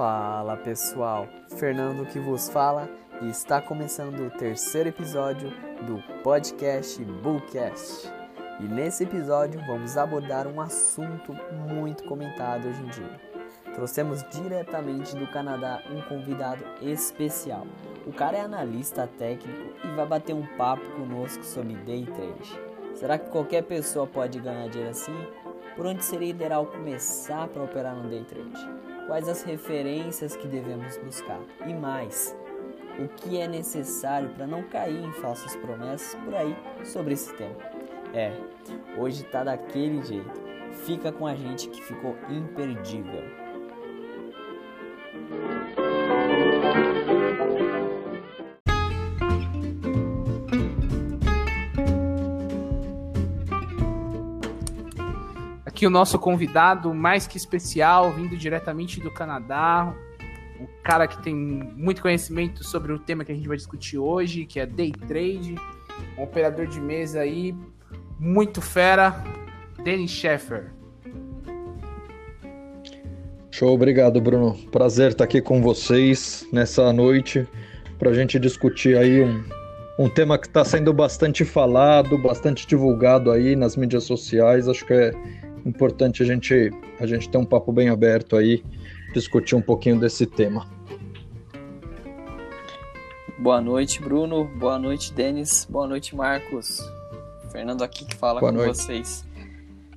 Fala pessoal, Fernando que vos fala e está começando o terceiro episódio do podcast Bullcast. E nesse episódio vamos abordar um assunto muito comentado hoje em dia. Trouxemos diretamente do Canadá um convidado especial. O cara é analista técnico e vai bater um papo conosco sobre day trade. Será que qualquer pessoa pode ganhar dinheiro assim? Por onde seria ideal começar para operar no day trade? Quais as referências que devemos buscar? E mais, o que é necessário para não cair em falsas promessas por aí sobre esse tema? É, hoje tá daquele jeito. Fica com a gente que ficou imperdível. Aqui o nosso convidado mais que especial, vindo diretamente do Canadá, um cara que tem muito conhecimento sobre o tema que a gente vai discutir hoje, que é day trade, um operador de mesa aí muito fera, Denis Sheffer. Show, obrigado, Bruno. Prazer estar aqui com vocês nessa noite para a gente discutir aí um, um tema que está sendo bastante falado, bastante divulgado aí nas mídias sociais. Acho que é importante a gente, a gente ter um papo bem aberto aí, discutir um pouquinho desse tema. Boa noite, Bruno. Boa noite, Denis. Boa noite, Marcos. Fernando aqui que fala Boa com noite. vocês.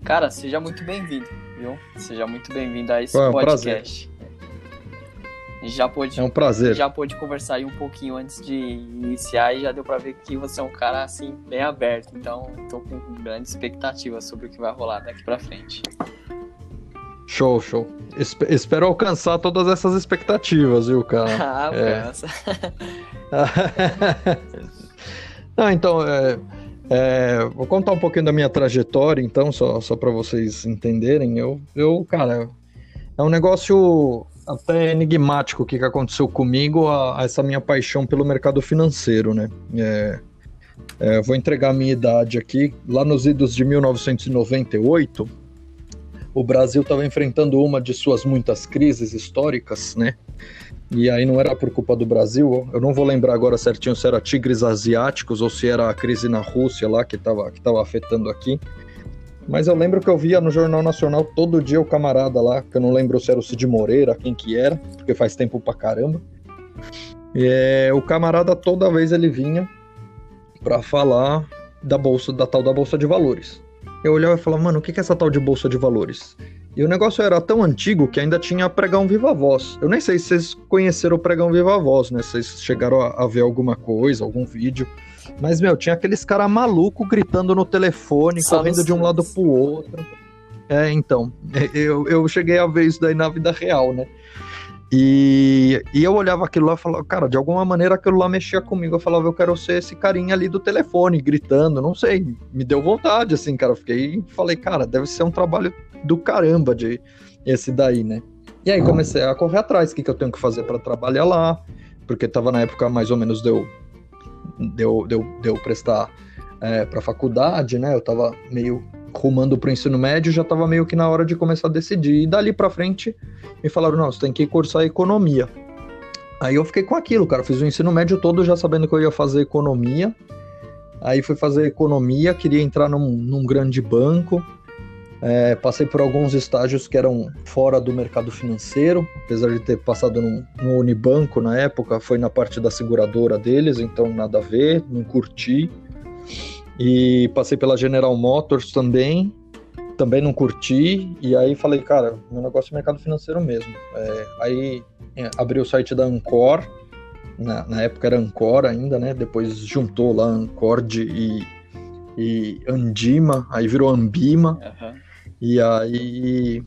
Cara, seja muito bem-vindo, viu? Seja muito bem-vindo a esse É um podcast. Gente já pôde, É um prazer. já pôde conversar aí um pouquinho antes de iniciar e já deu pra ver que você é um cara assim bem aberto. Então, tô com grande expectativa sobre o que vai rolar daqui pra frente. Show, show. Espe- espero alcançar todas essas expectativas, viu, cara? ah, É. Não, então, é, é, vou contar um pouquinho da minha trajetória, então, só, só para vocês entenderem. Eu, eu, cara, é um negócio até enigmático o que, que aconteceu comigo, a, a essa minha paixão pelo mercado financeiro, né? É, é, vou entregar a minha idade aqui. Lá nos idos de 1998, o Brasil estava enfrentando uma de suas muitas crises históricas, né? E aí não era por culpa do Brasil, eu não vou lembrar agora certinho se era tigres asiáticos ou se era a crise na Rússia lá que estava que tava afetando aqui. Mas eu lembro que eu via no Jornal Nacional todo dia o camarada lá, que eu não lembro se era o Cid Moreira, quem que era, porque faz tempo pra caramba. É, o camarada toda vez ele vinha pra falar da bolsa, da tal da bolsa de valores. Eu olhava e falava, mano, o que é essa tal de bolsa de valores? E o negócio era tão antigo que ainda tinha pregão viva voz. Eu nem sei se vocês conheceram o pregão viva voz, né? Se vocês chegaram a, a ver alguma coisa, algum vídeo. Mas, meu, tinha aqueles caras malucos gritando no telefone, Só correndo de um lado pro outro. É, então, eu, eu cheguei a ver isso daí na vida real, né? E, e eu olhava aquilo lá e falava, cara, de alguma maneira aquilo lá mexia comigo. Eu falava, eu quero ser esse carinha ali do telefone, gritando, não sei. Me deu vontade, assim, cara. Eu fiquei falei, cara, deve ser um trabalho do caramba de esse daí, né? E aí comecei a correr atrás, o que, que eu tenho que fazer para trabalhar lá, porque tava na época mais ou menos deu deu deu, deu prestar é, para faculdade, né? Eu tava meio rumando pro ensino médio, já tava meio que na hora de começar a decidir. E dali para frente me falaram, não, você tem que cursar economia. Aí eu fiquei com aquilo, cara. Fiz o ensino médio todo já sabendo que eu ia fazer economia. Aí fui fazer economia, queria entrar num, num grande banco. É, passei por alguns estágios que eram fora do mercado financeiro, apesar de ter passado no, Unibanco na época, foi na parte da seguradora deles, então nada a ver, não curti. E passei pela General Motors também, também não curti. E aí falei, cara, meu negócio é mercado financeiro mesmo. É, aí é, abri o site da Ancor, na, na época era Ancor ainda, né? Depois juntou lá Ancord e, e Andima, aí virou Ambima. Aham. E aí,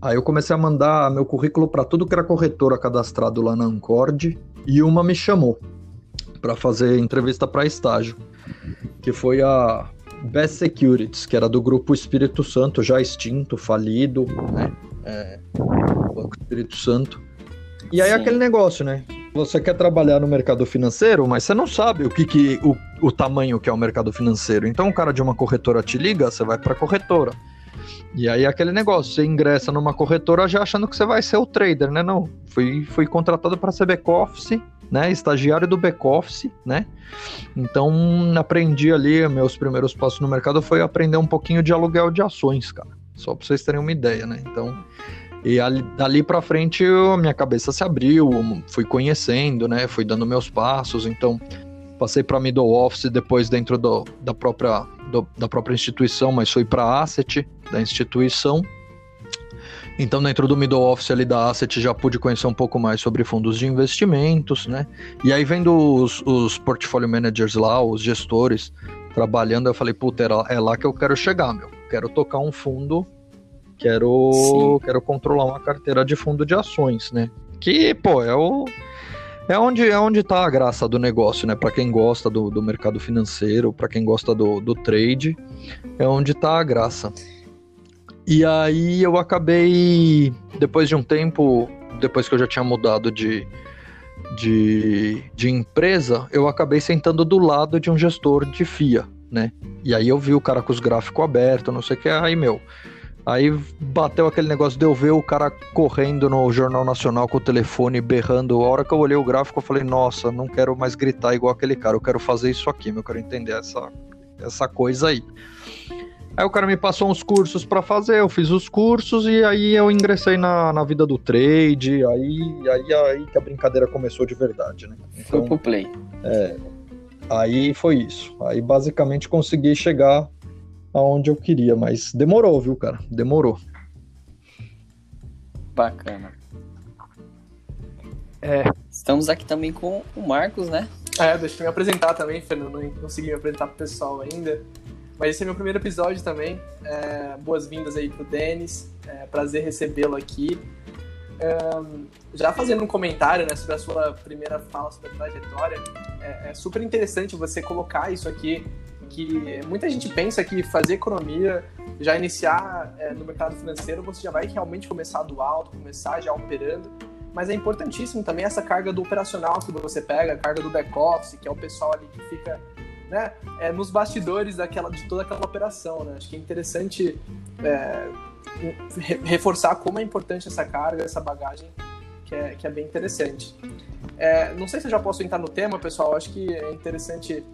aí eu comecei a mandar meu currículo para tudo que era corretora cadastrado lá na Ancord e uma me chamou para fazer entrevista para estágio, que foi a Best Securities, que era do grupo Espírito Santo, já extinto, falido, né? É, o Banco Espírito Santo. E aí Sim. aquele negócio, né? Você quer trabalhar no mercado financeiro, mas você não sabe o que, que o, o tamanho que é o mercado financeiro. Então o cara de uma corretora te liga, você vai para corretora. E aí aquele negócio, você ingressa numa corretora já achando que você vai ser o trader, né? Não, fui, fui contratado para ser back-office, né? Estagiário do back-office, né? Então aprendi ali, meus primeiros passos no mercado foi aprender um pouquinho de aluguel de ações, cara. Só para vocês terem uma ideia, né? Então e ali, dali para frente a minha cabeça se abriu, fui conhecendo, né? Fui dando meus passos, então passei para middle office depois dentro do, da própria do, da própria instituição, mas fui para asset da instituição. Então, dentro do middle office ali da asset, já pude conhecer um pouco mais sobre fundos de investimentos, né? E aí, vendo os, os portfolio managers lá, os gestores trabalhando, eu falei, puta, é lá que eu quero chegar, meu. Quero tocar um fundo Quero, quero controlar uma carteira de fundo de ações, né? Que, pô, é o. É onde, é onde tá a graça do negócio, né? Para quem gosta do, do mercado financeiro, para quem gosta do, do trade, é onde tá a graça. E aí eu acabei, depois de um tempo, depois que eu já tinha mudado de, de, de empresa, eu acabei sentando do lado de um gestor de FIA, né? E aí eu vi o cara com os gráficos abertos, não sei o que, aí, meu, Aí bateu aquele negócio de eu ver o cara correndo no Jornal Nacional com o telefone, berrando. A hora que eu olhei o gráfico, eu falei, nossa, não quero mais gritar igual aquele cara, eu quero fazer isso aqui, eu quero entender essa, essa coisa aí. Aí o cara me passou uns cursos para fazer, eu fiz os cursos e aí eu ingressei na, na vida do trade, aí, aí, aí que a brincadeira começou de verdade, né? Então, Foi pro play. É, aí foi isso. Aí basicamente consegui chegar aonde eu queria, mas demorou, viu, cara? Demorou. Bacana. É. Estamos aqui também com o Marcos, né? É, deixa eu me apresentar também, Fernando. Não consegui me apresentar pro pessoal ainda. Mas esse é meu primeiro episódio também. É, Boas-vindas aí pro Denis. É, prazer recebê-lo aqui. já fazendo um comentário né, sobre a sua primeira fala sobre a trajetória, é, é super interessante você colocar isso aqui que muita gente pensa que fazer economia, já iniciar é, no mercado financeiro, você já vai realmente começar do alto, começar já operando. Mas é importantíssimo também essa carga do operacional que você pega, a carga do back-office, que é o pessoal ali que fica né, é, nos bastidores daquela, de toda aquela operação. Né? Acho que é interessante é, reforçar como é importante essa carga, essa bagagem, que é, que é bem interessante. É, não sei se eu já posso entrar no tema, pessoal. Acho que é interessante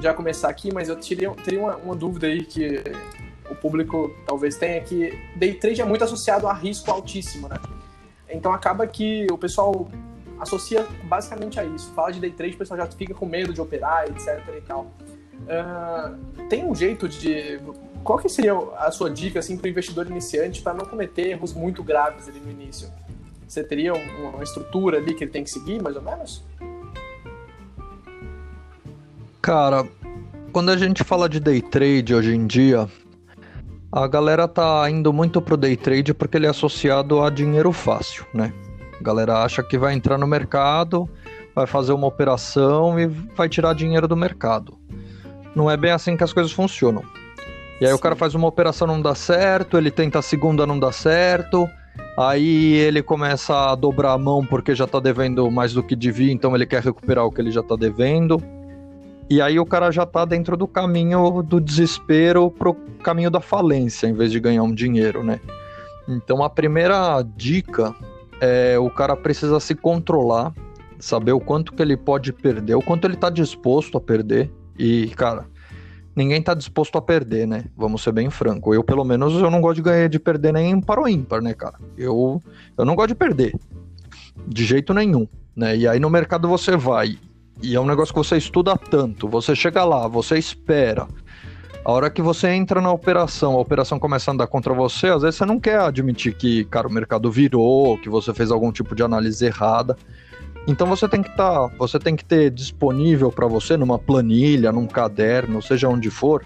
já começar aqui, mas eu teria, teria uma, uma dúvida aí que o público talvez tenha, que day trade é muito associado a risco altíssimo, né? Então acaba que o pessoal associa basicamente a isso. Fala de day trade, o pessoal já fica com medo de operar, etc e tal. Uh, tem um jeito de... Qual que seria a sua dica assim, para o investidor iniciante para não cometer erros muito graves ali no início? Você teria uma estrutura ali que ele tem que seguir, mais ou menos? Cara, quando a gente fala de day trade hoje em dia, a galera tá indo muito pro day trade porque ele é associado a dinheiro fácil, né? A galera acha que vai entrar no mercado, vai fazer uma operação e vai tirar dinheiro do mercado. Não é bem assim que as coisas funcionam. E aí Sim. o cara faz uma operação não dá certo, ele tenta a segunda não dá certo, aí ele começa a dobrar a mão porque já tá devendo mais do que devia, então ele quer recuperar o que ele já tá devendo. E aí o cara já tá dentro do caminho do desespero pro caminho da falência, em vez de ganhar um dinheiro, né? Então a primeira dica é o cara precisa se controlar, saber o quanto que ele pode perder, o quanto ele tá disposto a perder. E, cara, ninguém tá disposto a perder, né? Vamos ser bem franco. Eu, pelo menos, eu não gosto de ganhar de perder nem para o ímpar, né, cara? Eu, eu não gosto de perder. De jeito nenhum. Né? E aí no mercado você vai e é um negócio que você estuda tanto. Você chega lá, você espera. A hora que você entra na operação, a operação começa a andar contra você, às vezes você não quer admitir que, cara, o mercado virou, que você fez algum tipo de análise errada. Então você tem que estar, tá, você tem que ter disponível para você numa planilha, num caderno, seja onde for,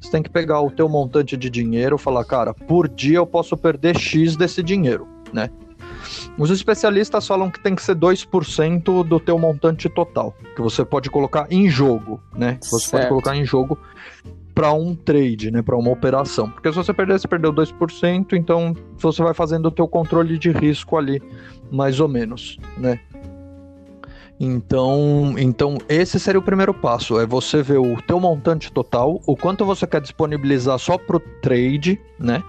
você tem que pegar o teu montante de dinheiro, falar, cara, por dia eu posso perder X desse dinheiro, né? Os especialistas falam que tem que ser 2% do teu montante total, que você pode colocar em jogo, né? Você certo. pode colocar em jogo para um trade, né, para uma operação. Porque se você perder, você perdeu 2%, então você vai fazendo o teu controle de risco ali, mais ou menos, né? Então, então esse seria o primeiro passo, é você ver o teu montante total, o quanto você quer disponibilizar só para o trade, né?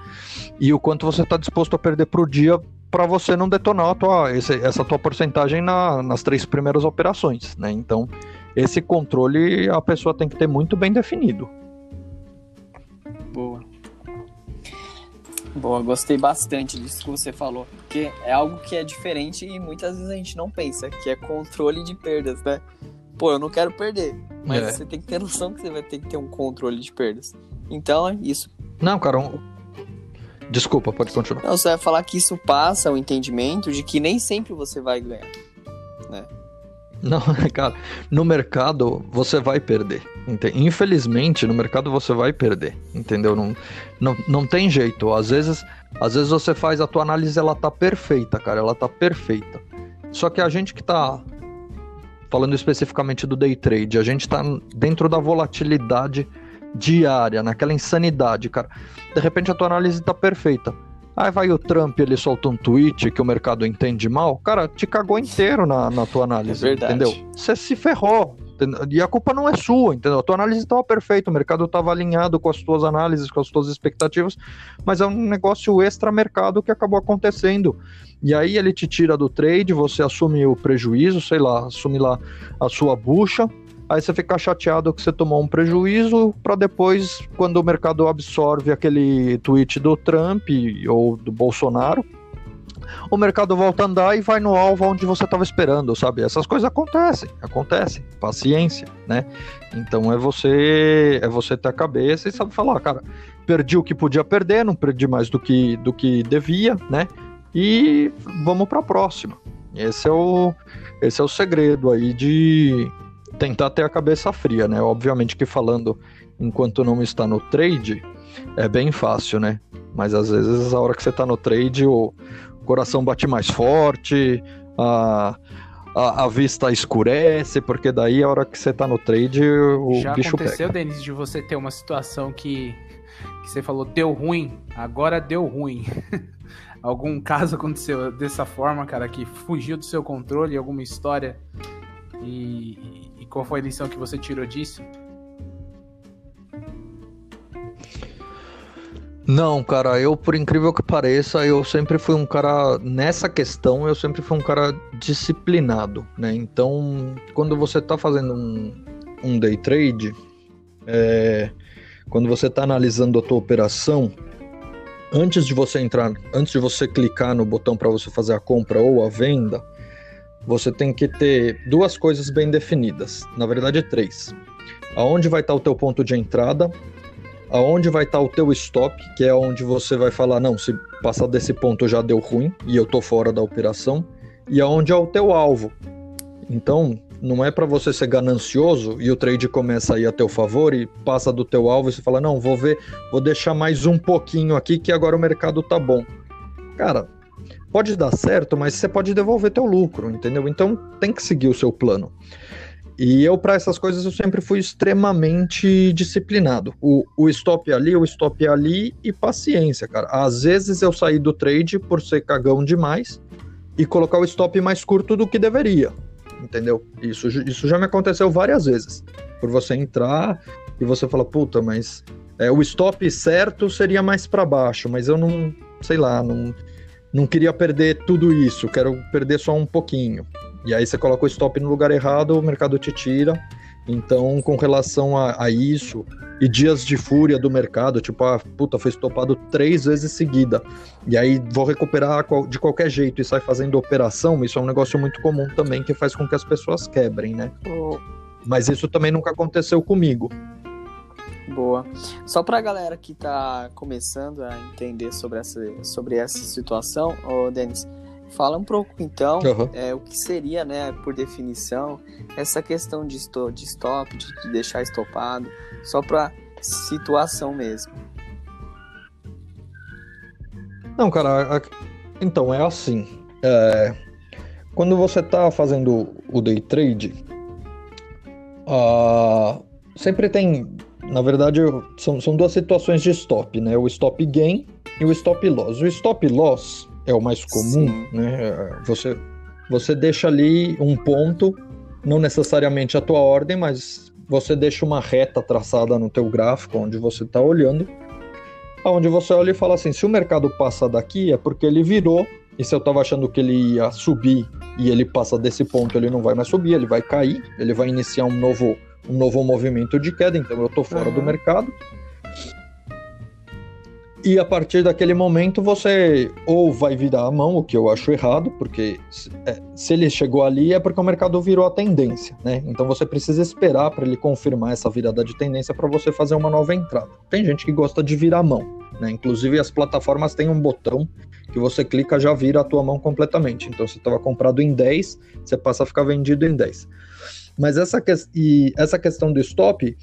E o quanto você está disposto a perder para o dia para você não detonar tua, esse, essa tua porcentagem na, nas três primeiras operações, né? Então, esse controle a pessoa tem que ter muito bem definido. Boa. Boa, gostei bastante disso que você falou, porque é algo que é diferente e muitas vezes a gente não pensa, que é controle de perdas, né? Pô, eu não quero perder, mas é. você tem que ter noção que você vai ter que ter um controle de perdas. Então, é isso. Não, cara, um... desculpa, pode continuar. Não, você vai falar que isso passa o entendimento de que nem sempre você vai ganhar, né? Não, cara, no mercado você vai perder. Infelizmente, no mercado você vai perder, entendeu? Não, não, não tem jeito. Às vezes, às vezes você faz a tua análise, ela tá perfeita, cara, ela tá perfeita. Só que a gente que tá falando especificamente do day trade, a gente tá dentro da volatilidade diária, naquela insanidade, cara. De repente a tua análise tá perfeita. Aí vai o Trump, ele solta um tweet que o mercado entende mal. Cara, te cagou inteiro na, na tua análise, é entendeu? Você se ferrou. E a culpa não é sua, entendeu? A tua análise estava perfeita, o mercado estava alinhado com as tuas análises, com as tuas expectativas, mas é um negócio extra-mercado que acabou acontecendo. E aí ele te tira do trade, você assume o prejuízo, sei lá, assume lá a sua bucha, aí você fica chateado que você tomou um prejuízo para depois, quando o mercado absorve aquele tweet do Trump ou do Bolsonaro, o mercado volta a andar e vai no alvo onde você estava esperando, sabe? Essas coisas acontecem, acontecem. Paciência, né? Então é você é você ter a cabeça e sabe falar, cara, perdi o que podia perder, não perdi mais do que do que devia, né? E vamos para a próxima. Esse é o esse é o segredo aí de tentar ter a cabeça fria, né? Obviamente que falando enquanto não está no trade é bem fácil, né? Mas às vezes a hora que você está no trade o coração bate mais forte, a, a, a, vista escurece, porque daí a hora que você tá no trade o Já bicho aconteceu, pega. Denis, de você ter uma situação que, que você falou deu ruim, agora deu ruim. Algum caso aconteceu dessa forma, cara, que fugiu do seu controle, alguma história e qual foi a lição que você tirou disso? Não, cara, eu, por incrível que pareça, eu sempre fui um cara, nessa questão, eu sempre fui um cara disciplinado, né? Então, quando você tá fazendo um, um day trade, é, quando você tá analisando a tua operação, antes de você entrar, antes de você clicar no botão para você fazer a compra ou a venda, você tem que ter duas coisas bem definidas. Na verdade, três. Aonde vai estar o teu ponto de entrada, aonde vai estar o teu stop, que é onde você vai falar, não, se passar desse ponto já deu ruim e eu tô fora da operação, e aonde é o teu alvo. Então, não é para você ser ganancioso e o trade começa a ir a teu favor e passa do teu alvo e você fala, não, vou ver, vou deixar mais um pouquinho aqui que agora o mercado tá bom. Cara, Pode dar certo, mas você pode devolver teu lucro, entendeu? Então tem que seguir o seu plano. E eu, para essas coisas, eu sempre fui extremamente disciplinado. O, o stop ali, o stop ali e paciência, cara. Às vezes eu saí do trade por ser cagão demais e colocar o stop mais curto do que deveria, entendeu? Isso, isso já me aconteceu várias vezes. Por você entrar e você falar, puta, mas é, o stop certo seria mais para baixo, mas eu não, sei lá, não não queria perder tudo isso, quero perder só um pouquinho. E aí você coloca o stop no lugar errado, o mercado te tira. Então, com relação a, a isso, e dias de fúria do mercado, tipo, ah, puta, foi estopado três vezes seguida. E aí vou recuperar de qualquer jeito e sai fazendo operação, isso é um negócio muito comum também que faz com que as pessoas quebrem, né? Mas isso também nunca aconteceu comigo. Boa. Só para a galera que está começando a entender sobre essa, sobre essa situação, ô Denis, fala um pouco então uhum. é, o que seria, né, por definição, essa questão de, stop, de stop, de, de deixar estopado, só para situação mesmo. Não, cara, então é assim. É, quando você está fazendo o day trade, uh, sempre tem na verdade, são, são duas situações de stop, né? O stop gain e o stop loss. O stop loss é o mais comum, Sim. né? Você, você deixa ali um ponto não necessariamente a tua ordem, mas você deixa uma reta traçada no teu gráfico onde você está olhando, onde você olha e fala assim, se o mercado passa daqui é porque ele virou, e se eu estava achando que ele ia subir e ele passa desse ponto, ele não vai mais subir, ele vai cair, ele vai iniciar um novo, um novo movimento de queda, então eu estou fora uhum. do mercado. E a partir daquele momento você ou vai virar a mão, o que eu acho errado, porque é, se ele chegou ali é porque o mercado virou a tendência, né? Então você precisa esperar para ele confirmar essa virada de tendência para você fazer uma nova entrada. Tem gente que gosta de virar a mão, né? Inclusive as plataformas têm um botão que você clica já vira a tua mão completamente. Então você estava comprado em 10, você passa a ficar vendido em 10. Mas essa, que... e essa questão do stop,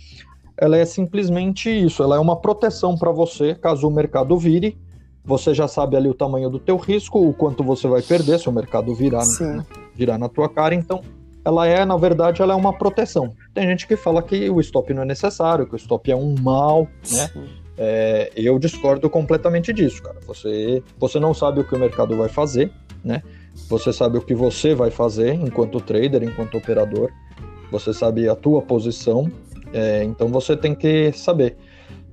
ela é simplesmente isso, ela é uma proteção para você, caso o mercado vire, você já sabe ali o tamanho do teu risco, o quanto você vai perder se o mercado virar, né, virar na tua cara, então ela é, na verdade, ela é uma proteção. Tem gente que fala que o stop não é necessário, que o stop é um mal, né? É, eu discordo completamente disso, cara. Você, você não sabe o que o mercado vai fazer, né? Você sabe o que você vai fazer enquanto trader, enquanto operador. Você sabe a tua posição é, então você tem que saber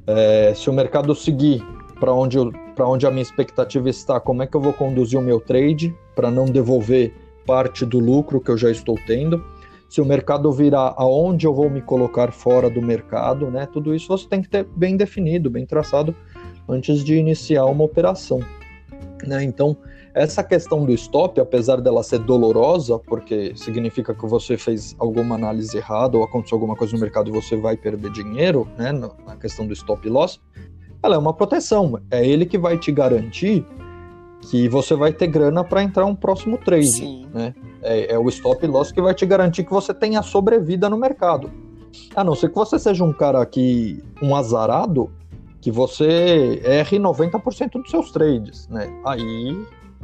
é, se o mercado seguir para onde, onde a minha expectativa está, como é que eu vou conduzir o meu trade para não devolver parte do lucro que eu já estou tendo. Se o mercado virar aonde eu vou me colocar fora do mercado, né? Tudo isso você tem que ter bem definido, bem traçado antes de iniciar uma operação. Né? Então, essa questão do stop, apesar dela ser dolorosa, porque significa que você fez alguma análise errada ou aconteceu alguma coisa no mercado e você vai perder dinheiro, né, na questão do stop loss, ela é uma proteção. É ele que vai te garantir que você vai ter grana para entrar um próximo trade, Sim. né? É, é, o stop loss que vai te garantir que você tenha sobrevida no mercado. A não ser que você seja um cara que um azarado, que você erre 90% dos seus trades, né? Aí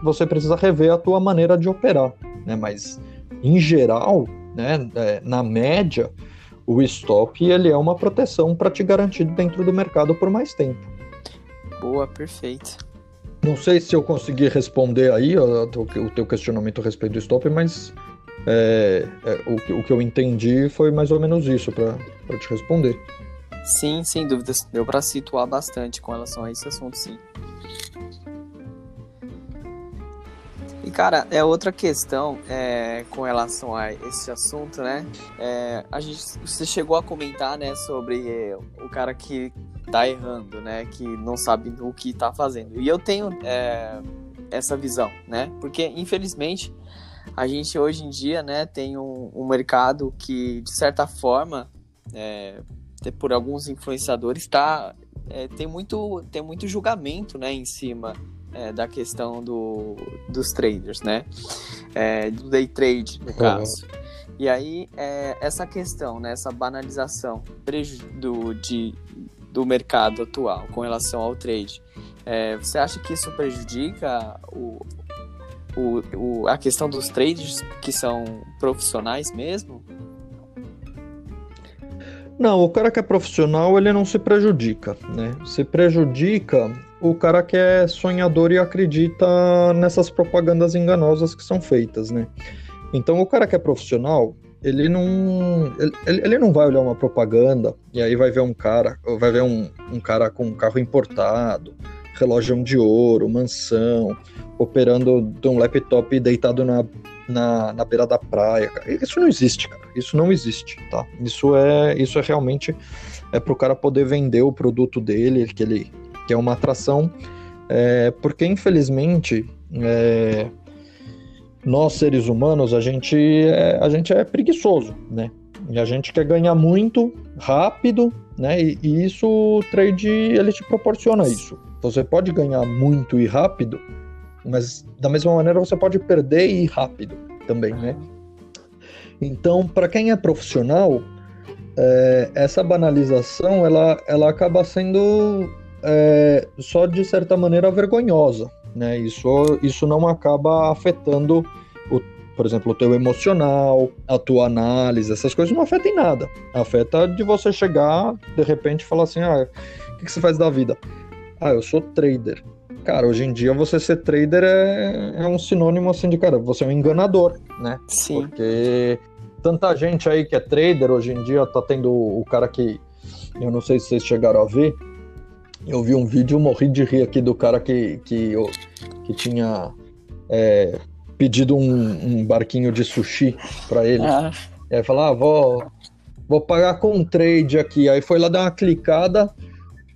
você precisa rever a tua maneira de operar, né? Mas em geral, né, é, na média, o stop ele é uma proteção para te garantir dentro do mercado por mais tempo. Boa, perfeito. Não sei se eu consegui responder aí o, o teu questionamento a respeito do stop, mas é, é, o, o, que eu entendi foi mais ou menos isso para te responder. Sim, sem dúvidas. Deu para situar bastante com relação a esse assunto, sim. E, cara, é outra questão é, com relação a esse assunto, né? É, a gente, você chegou a comentar, né, sobre é, o cara que tá errando, né? Que não sabe o que tá fazendo. E eu tenho é, essa visão, né? Porque, infelizmente, a gente hoje em dia, né, tem um, um mercado que, de certa forma, é, por alguns influenciadores, tá, é, tem, muito, tem muito julgamento, né, em cima é, da questão do, dos traders, né? É, do day trade, no caso. E aí, é, essa questão, né, essa banalização do, de, do mercado atual com relação ao trade, é, você acha que isso prejudica o, o, o, a questão dos traders que são profissionais mesmo? Não, o cara que é profissional, ele não se prejudica, né? Se prejudica o cara que é sonhador e acredita nessas propagandas enganosas que são feitas, né? Então, o cara que é profissional, ele não, ele, ele não vai olhar uma propaganda e aí vai ver um cara, vai ver um, um cara com um carro importado, relógio de ouro, mansão, operando de um laptop deitado na, na, na beira da praia. Isso não existe, cara. Isso não existe, tá? Isso é, isso é realmente é para o cara poder vender o produto dele, que ele que é uma atração, é, porque infelizmente é, nós seres humanos a gente é, a gente é preguiçoso, né? E a gente quer ganhar muito rápido, né? E, e isso o trade ele te proporciona isso. Você pode ganhar muito e rápido, mas da mesma maneira você pode perder e rápido também, né? Então, para quem é profissional, é, essa banalização ela, ela acaba sendo é, só de certa maneira vergonhosa, né? Isso, isso não acaba afetando, o, por exemplo, o teu emocional, a tua análise, essas coisas não afetam em nada. Afeta de você chegar, de repente, e falar assim, ah, o que, que você faz da vida? Ah, eu sou trader. Cara, hoje em dia você ser trader é, é um sinônimo assim de, cara, você é um enganador, né? Sim. Porque tanta gente aí que é trader hoje em dia, tá tendo o cara que. Eu não sei se vocês chegaram a ver. Eu vi um vídeo, morri de rir aqui do cara que, que, que tinha é, pedido um, um, barquinho de sushi para ele. Ah. E aí falar, ah, vou, vou pagar com um trade aqui. Aí foi lá dar uma clicada,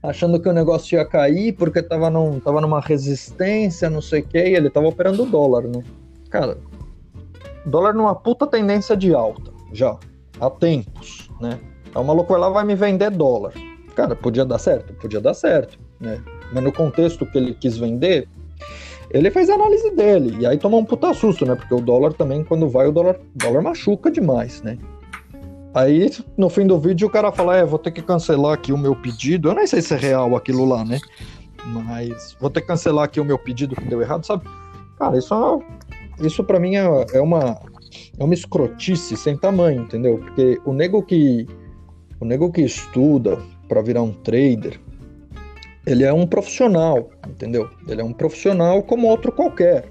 achando que o negócio ia cair, porque tava, num, tava numa resistência, não sei o que, e ele tava operando dólar, né? Cara, dólar numa puta tendência de alta, já, há tempos, né? Aí o maluco lá vai me vender dólar. Cara, podia dar certo? Podia dar certo, né? Mas no contexto que ele quis vender, ele fez a análise dele. E aí tomou um puta susto, né? Porque o dólar também, quando vai, o dólar, o dólar machuca demais, né? Aí, no fim do vídeo, o cara fala: É, vou ter que cancelar aqui o meu pedido. Eu nem sei se é real aquilo lá, né? Mas vou ter que cancelar aqui o meu pedido que deu errado, sabe? Cara, isso, é, isso para mim é, é, uma, é uma escrotice sem tamanho, entendeu? Porque o nego que, o nego que estuda para virar um trader, ele é um profissional, entendeu? Ele é um profissional como outro qualquer.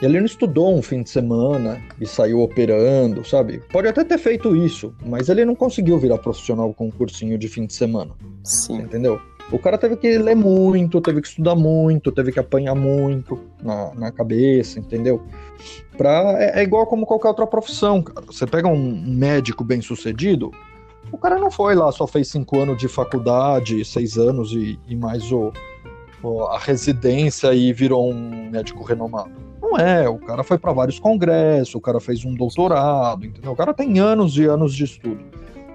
Ele não estudou um fim de semana e saiu operando, sabe? Pode até ter feito isso, mas ele não conseguiu virar profissional com um cursinho de fim de semana. Sim. Entendeu? O cara teve que ler muito, teve que estudar muito, teve que apanhar muito na, na cabeça, entendeu? Pra, é, é igual como qualquer outra profissão, cara. Você pega um médico bem sucedido, o cara não foi lá, só fez cinco anos de faculdade, seis anos e, e mais o, o, a residência e virou um médico renomado. Não é, o cara foi para vários congressos, o cara fez um doutorado, entendeu? O cara tem anos e anos de estudo.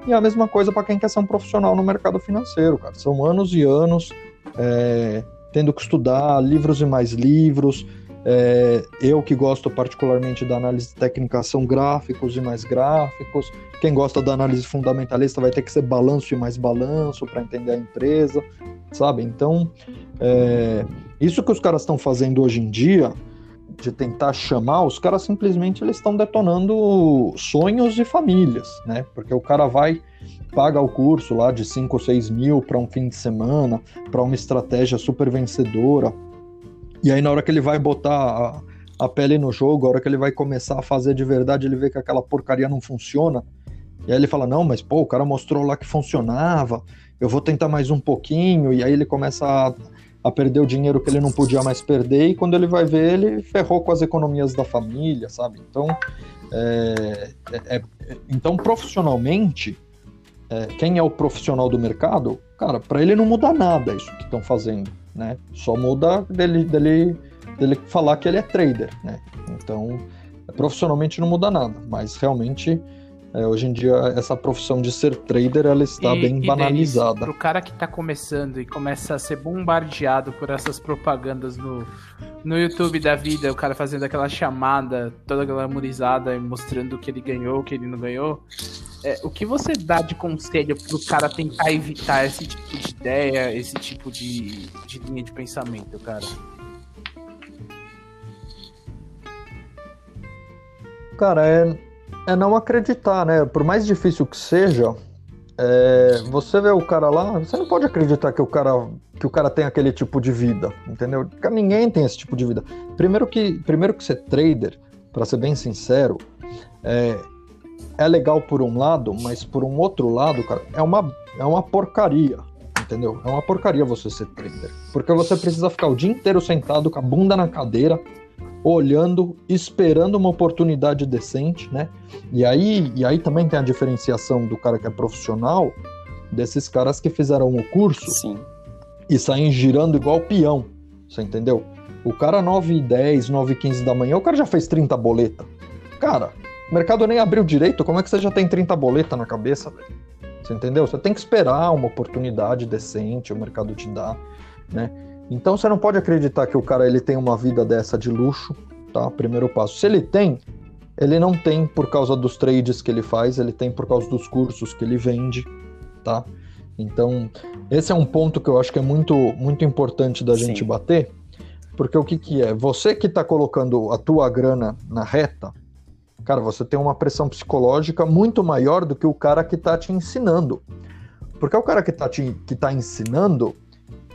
E a mesma coisa para quem quer ser um profissional no mercado financeiro, cara. São anos e anos é, tendo que estudar livros e mais livros, é, eu que gosto particularmente da análise técnica são gráficos e mais gráficos. Quem gosta da análise fundamentalista vai ter que ser balanço e mais balanço para entender a empresa, sabe? Então, é, isso que os caras estão fazendo hoje em dia, de tentar chamar, os caras simplesmente eles estão detonando sonhos de famílias, né? Porque o cara vai paga o curso lá de 5 ou 6 mil para um fim de semana, para uma estratégia super vencedora e aí, na hora que ele vai botar a, a pele no jogo, a hora que ele vai começar a fazer de verdade, ele vê que aquela porcaria não funciona. E aí ele fala: Não, mas pô, o cara mostrou lá que funcionava, eu vou tentar mais um pouquinho. E aí ele começa a, a perder o dinheiro que ele não podia mais perder. E quando ele vai ver, ele ferrou com as economias da família, sabe? Então, é, é, é então profissionalmente, é, quem é o profissional do mercado, cara, para ele não muda nada isso que estão fazendo né? Só muda dele, dele, dele falar que ele é trader, né? Então, profissionalmente não muda nada, mas realmente é, hoje em dia essa profissão de ser trader ela está e, bem e banalizada. Para o cara que está começando e começa a ser bombardeado por essas propagandas no, no YouTube da vida, o cara fazendo aquela chamada toda glamorizada e mostrando o que ele ganhou, o que ele não ganhou. É, o que você dá de conselho pro cara tentar evitar esse tipo de ideia, esse tipo de, de linha de pensamento, cara? Cara, é, é não acreditar, né? Por mais difícil que seja, é, você vê o cara lá, você não pode acreditar que o cara que o cara tem aquele tipo de vida, entendeu? Ninguém tem esse tipo de vida. Primeiro que, primeiro que ser trader, para ser bem sincero, é, é legal por um lado, mas por um outro lado, cara, é uma, é uma porcaria, entendeu? É uma porcaria você ser trader. Porque você precisa ficar o dia inteiro sentado com a bunda na cadeira, olhando, esperando uma oportunidade decente, né? E aí, e aí também tem a diferenciação do cara que é profissional desses caras que fizeram o curso Sim. e saem girando igual peão, você entendeu? O cara 9 e 10, 9 e 15 da manhã, o cara já fez 30 boleta. Cara, o mercado nem abriu direito, como é que você já tem 30 boleta na cabeça, velho? Você entendeu? Você tem que esperar uma oportunidade decente, o mercado te dá, né? Então você não pode acreditar que o cara ele tem uma vida dessa de luxo, tá? Primeiro passo. Se ele tem, ele não tem por causa dos trades que ele faz, ele tem por causa dos cursos que ele vende, tá? Então, esse é um ponto que eu acho que é muito, muito importante da Sim. gente bater, porque o que, que é? Você que está colocando a tua grana na reta, cara, você tem uma pressão psicológica muito maior do que o cara que está te ensinando. Porque o cara que está que tá ensinando,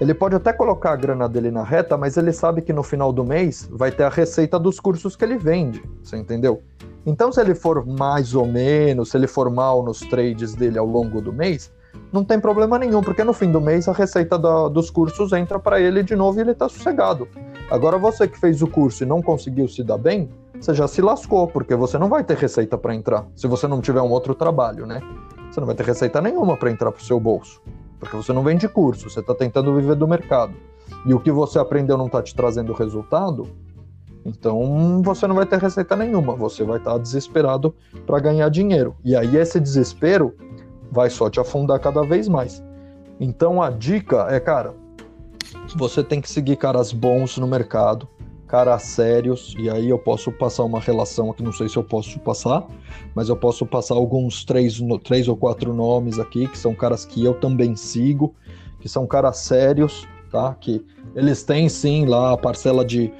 ele pode até colocar a grana dele na reta, mas ele sabe que no final do mês vai ter a receita dos cursos que ele vende, você entendeu? Então, se ele for mais ou menos, se ele for mal nos trades dele ao longo do mês, não tem problema nenhum, porque no fim do mês a receita da, dos cursos entra para ele de novo e ele está sossegado. Agora, você que fez o curso e não conseguiu se dar bem, você já se lascou, porque você não vai ter receita para entrar, se você não tiver um outro trabalho, né? Você não vai ter receita nenhuma para entrar para o seu bolso, porque você não vende curso, você está tentando viver do mercado. E o que você aprendeu não está te trazendo resultado, então você não vai ter receita nenhuma, você vai estar desesperado para ganhar dinheiro. E aí esse desespero vai só te afundar cada vez mais. Então a dica é, cara, você tem que seguir caras bons no mercado, caras sérios, e aí eu posso passar uma relação aqui, não sei se eu posso passar, mas eu posso passar alguns três, três ou quatro nomes aqui, que são caras que eu também sigo, que são caras sérios, tá? Que eles têm sim lá a parcela de.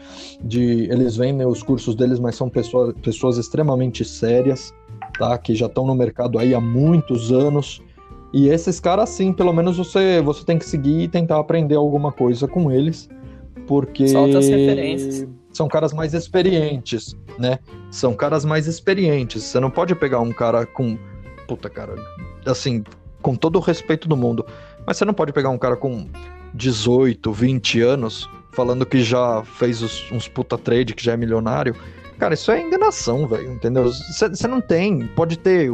de eles vendem os cursos deles, mas são pessoas, pessoas extremamente sérias, tá? Que já estão no mercado aí há muitos anos. E esses caras, sim, pelo menos você, você tem que seguir e tentar aprender alguma coisa com eles, porque são caras mais experientes, né? São caras mais experientes. Você não pode pegar um cara com. Puta, cara, assim, com todo o respeito do mundo, mas você não pode pegar um cara com 18, 20 anos, falando que já fez os, uns puta trade, que já é milionário. Cara, isso é enganação, velho, entendeu? Você não tem, pode ter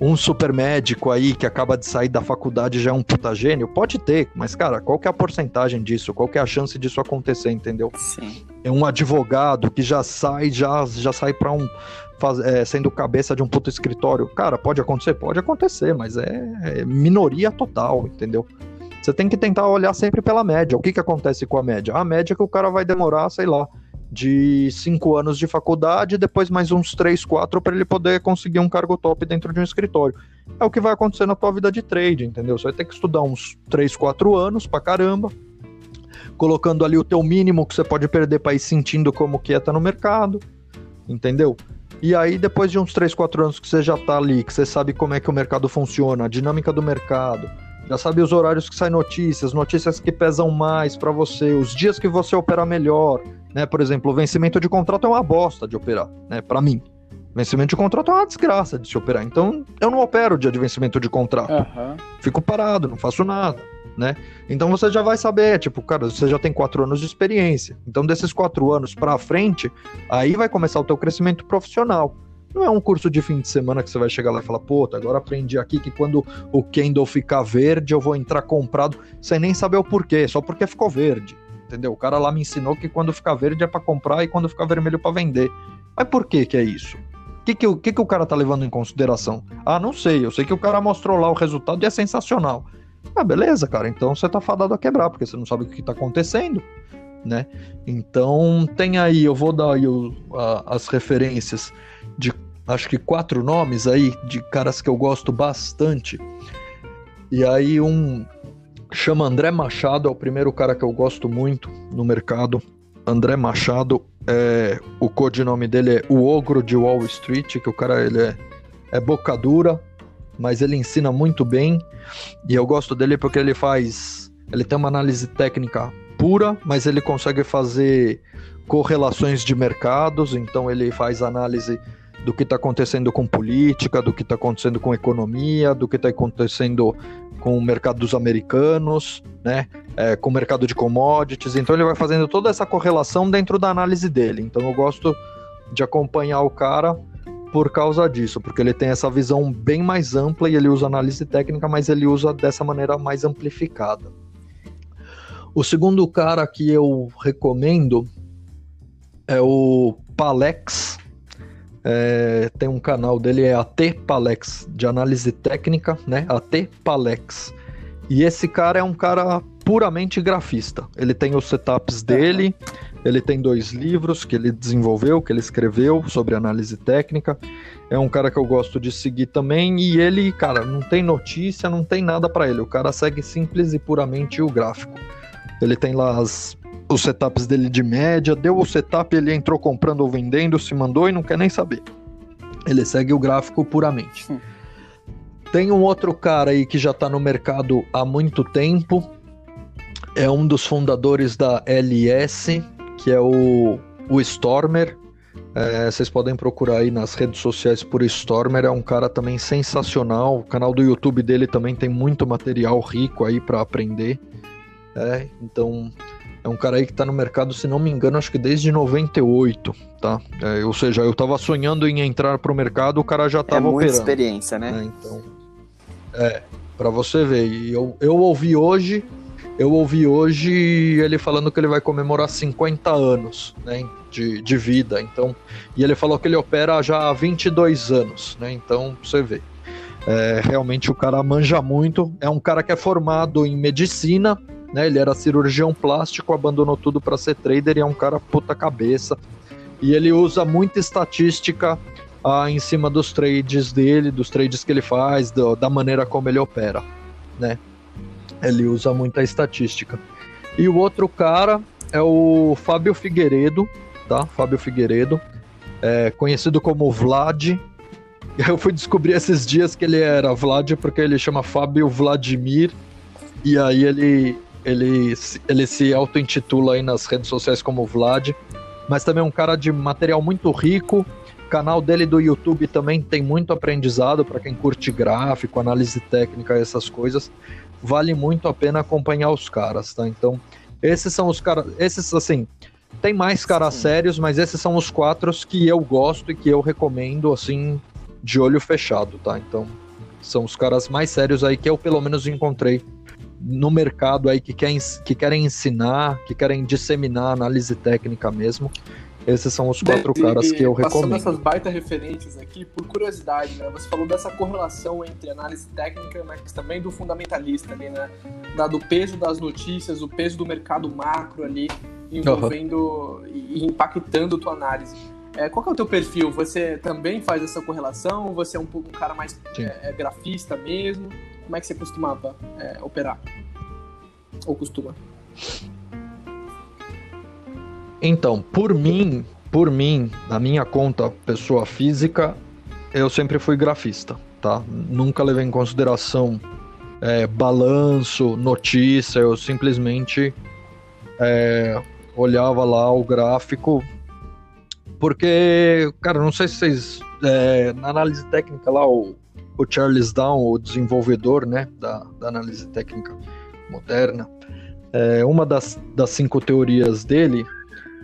um super médico aí que acaba de sair da faculdade já é um puta gênio? Pode ter, mas, cara, qual que é a porcentagem disso? Qual que é a chance disso acontecer, entendeu? Sim. É um advogado que já sai, já, já sai pra um. Faz, é, sendo cabeça de um puto escritório. Cara, pode acontecer? Pode acontecer, mas é, é minoria total, entendeu? Você tem que tentar olhar sempre pela média. O que, que acontece com a média? A média é que o cara vai demorar, sei lá, de cinco anos de faculdade e depois mais uns três, quatro para ele poder conseguir um cargo top dentro de um escritório. É o que vai acontecer na tua vida de trade, entendeu? Você vai ter que estudar uns três, quatro anos pra caramba, colocando ali o teu mínimo que você pode perder para ir sentindo como que é tá no mercado, entendeu? E aí, depois de uns 3, 4 anos que você já tá ali, que você sabe como é que o mercado funciona, a dinâmica do mercado, já sabe os horários que saem notícias, notícias que pesam mais para você, os dias que você opera melhor, né? Por exemplo, o vencimento de contrato é uma bosta de operar, né? Para mim. Vencimento de contrato é uma desgraça de se operar. Então, eu não opero o dia de vencimento de contrato. Uhum. Fico parado, não faço nada, né? Então você já vai saber, tipo, cara, você já tem quatro anos de experiência. Então, desses quatro anos para frente, aí vai começar o teu crescimento profissional. Não é um curso de fim de semana que você vai chegar lá e falar, pô, agora aprendi aqui que quando o candle ficar verde, eu vou entrar comprado, sem nem saber o porquê, só porque ficou verde. Entendeu? O cara lá me ensinou que quando ficar verde é para comprar e quando ficar vermelho para vender. Mas por que que é isso? O que que, que que o cara tá levando em consideração? Ah, não sei. Eu sei que o cara mostrou lá o resultado e é sensacional. Ah, beleza, cara. Então você tá fadado a quebrar, porque você não sabe o que tá acontecendo, né? Então tem aí, eu vou dar aí o, a, as referências de acho que quatro nomes aí de caras que eu gosto bastante. E aí um chama André Machado, é o primeiro cara que eu gosto muito no mercado. André Machado, é, o codinome dele é o Ogro de Wall Street, que o cara ele é, é boca dura, mas ele ensina muito bem. E eu gosto dele porque ele faz. Ele tem uma análise técnica pura, mas ele consegue fazer correlações de mercados, então ele faz análise do que está acontecendo com política, do que está acontecendo com economia, do que está acontecendo com o mercado dos americanos, né, é, com o mercado de commodities. Então ele vai fazendo toda essa correlação dentro da análise dele. Então eu gosto de acompanhar o cara por causa disso, porque ele tem essa visão bem mais ampla e ele usa análise técnica, mas ele usa dessa maneira mais amplificada. O segundo cara que eu recomendo é o Palex, é, tem um canal dele, é AT Palex, de análise técnica, né? AT Palex. E esse cara é um cara puramente grafista. Ele tem os setups dele, ele tem dois livros que ele desenvolveu, que ele escreveu sobre análise técnica. É um cara que eu gosto de seguir também. E ele, cara, não tem notícia, não tem nada para ele. O cara segue simples e puramente o gráfico. Ele tem lá as os setups dele de média, deu o setup, ele entrou comprando ou vendendo, se mandou e não quer nem saber. Ele segue o gráfico puramente. Sim. Tem um outro cara aí que já está no mercado há muito tempo, é um dos fundadores da LS, que é o, o Stormer. É, vocês podem procurar aí nas redes sociais por Stormer, é um cara também sensacional. O canal do YouTube dele também tem muito material rico aí para aprender. É, então é um cara aí que tá no mercado, se não me engano, acho que desde 98, tá? É, ou seja, eu tava sonhando em entrar pro mercado, o cara já tava é muita operando. experiência, né? É, então, é, pra você ver. E eu, eu ouvi hoje, eu ouvi hoje ele falando que ele vai comemorar 50 anos, né, de, de vida. Então, e ele falou que ele opera já há 22 anos, né? Então, você vê. É, realmente o cara manja muito. É um cara que é formado em medicina, né? Ele era cirurgião plástico, abandonou tudo para ser trader e é um cara puta cabeça. E ele usa muita estatística ah, em cima dos trades dele, dos trades que ele faz, do, da maneira como ele opera, né? Ele usa muita estatística. E o outro cara é o Fábio Figueiredo, tá? Fábio Figueiredo, é, conhecido como Vlad. Eu fui descobrir esses dias que ele era Vlad porque ele chama Fábio Vladimir. E aí ele, ele, ele se auto-intitula aí nas redes sociais como Vlad. Mas também é um cara de material muito rico. O canal dele do YouTube também tem muito aprendizado para quem curte gráfico, análise técnica, essas coisas. Vale muito a pena acompanhar os caras, tá? Então, esses são os caras. Esses, assim, tem mais caras Sim. sérios, mas esses são os quatro que eu gosto e que eu recomendo, assim, de olho fechado, tá? Então, são os caras mais sérios aí que eu pelo menos encontrei no mercado aí que, quer, que querem ensinar, que querem disseminar análise técnica mesmo. Esses são os quatro caras que eu recomendo. Passando essas baita referências aqui, por curiosidade, né? Você falou dessa correlação entre análise técnica, mas também do fundamentalista ali, né? Dado o peso das notícias, o peso do mercado macro ali, envolvendo uhum. e impactando tua análise. É, qual é o teu perfil? Você também faz essa correlação? Você é um, um cara mais é, é, grafista mesmo? Como é que você costumava é, operar? Ou costuma? Então, por mim, por mim, na minha conta pessoa física, eu sempre fui grafista, tá? Nunca levei em consideração é, balanço, notícia, eu simplesmente é, olhava lá o gráfico, porque, cara, não sei se vocês. É, na análise técnica lá, o, o Charles Down, o desenvolvedor né, da, da análise técnica moderna, é, uma das, das cinco teorias dele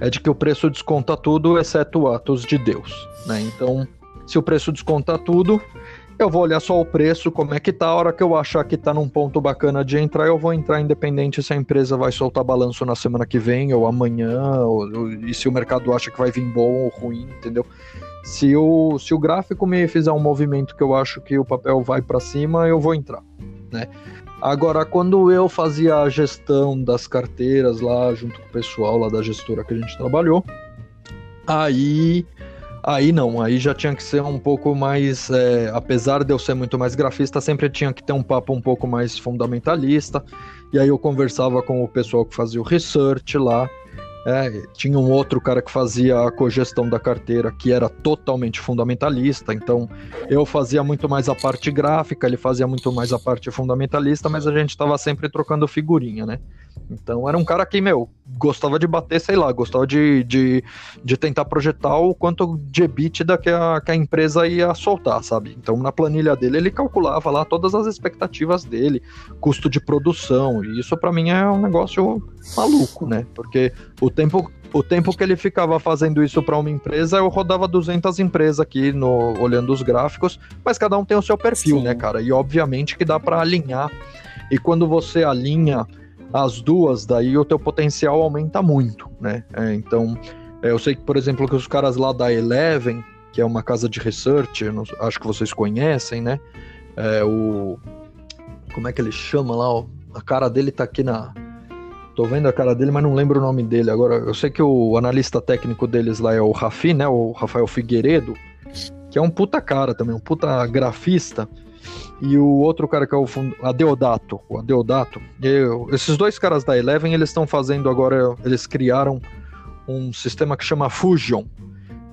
é de que o preço desconta tudo, exceto atos de Deus. Né? Então, se o preço desconta tudo, eu vou olhar só o preço, como é que tá. A hora que eu achar que tá num ponto bacana de entrar, eu vou entrar independente se a empresa vai soltar balanço na semana que vem ou amanhã, ou, ou, e se o mercado acha que vai vir bom ou ruim, entendeu? Se o, se o gráfico me fizer um movimento que eu acho que o papel vai para cima, eu vou entrar, né? Agora, quando eu fazia a gestão das carteiras lá, junto com o pessoal lá da gestora que a gente trabalhou, aí. Aí não, aí já tinha que ser um pouco mais. É, apesar de eu ser muito mais grafista, sempre tinha que ter um papo um pouco mais fundamentalista. E aí eu conversava com o pessoal que fazia o research lá. É, tinha um outro cara que fazia a cogestão da carteira que era totalmente fundamentalista, então eu fazia muito mais a parte gráfica, ele fazia muito mais a parte fundamentalista, mas a gente estava sempre trocando figurinha, né? Então era um cara que, meu, gostava de bater, sei lá, gostava de, de, de tentar projetar o quanto de EBITDA que a, que a empresa ia soltar, sabe? Então na planilha dele ele calculava lá todas as expectativas dele, custo de produção, e isso para mim é um negócio maluco, né? Porque o tempo o tempo que ele ficava fazendo isso para uma empresa, eu rodava 200 empresas aqui no olhando os gráficos, mas cada um tem o seu perfil, Sim. né, cara? E obviamente que dá para alinhar. E quando você alinha as duas, daí o teu potencial aumenta muito, né? É, então, é, eu sei que, por exemplo, que os caras lá da Eleven, que é uma casa de research, não, acho que vocês conhecem, né? É, o como é que ele chama lá? Ó, a cara dele tá aqui na Tô vendo a cara dele, mas não lembro o nome dele. Agora, eu sei que o analista técnico deles lá é o Rafi, né? O Rafael Figueiredo, que é um puta cara também, um puta grafista. E o outro cara que é o. Adeodato, o Adeodato. Eu, esses dois caras da Eleven, eles estão fazendo agora, eles criaram um sistema que chama Fusion,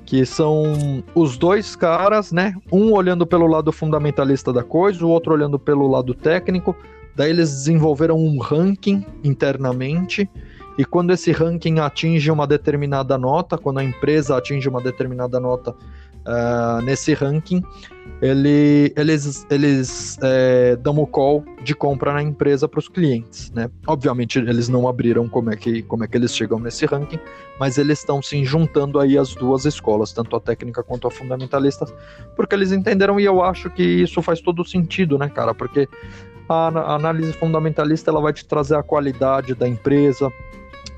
que são os dois caras, né? Um olhando pelo lado fundamentalista da coisa, o outro olhando pelo lado técnico. Daí eles desenvolveram um ranking internamente e quando esse ranking atinge uma determinada nota, quando a empresa atinge uma determinada nota uh, nesse ranking, ele, eles, eles é, dão o call de compra na empresa para os clientes. Né? Obviamente, eles não abriram como é, que, como é que eles chegam nesse ranking, mas eles estão se juntando aí as duas escolas, tanto a técnica quanto a fundamentalista, porque eles entenderam e eu acho que isso faz todo sentido, né, cara? Porque a análise fundamentalista ela vai te trazer a qualidade da empresa,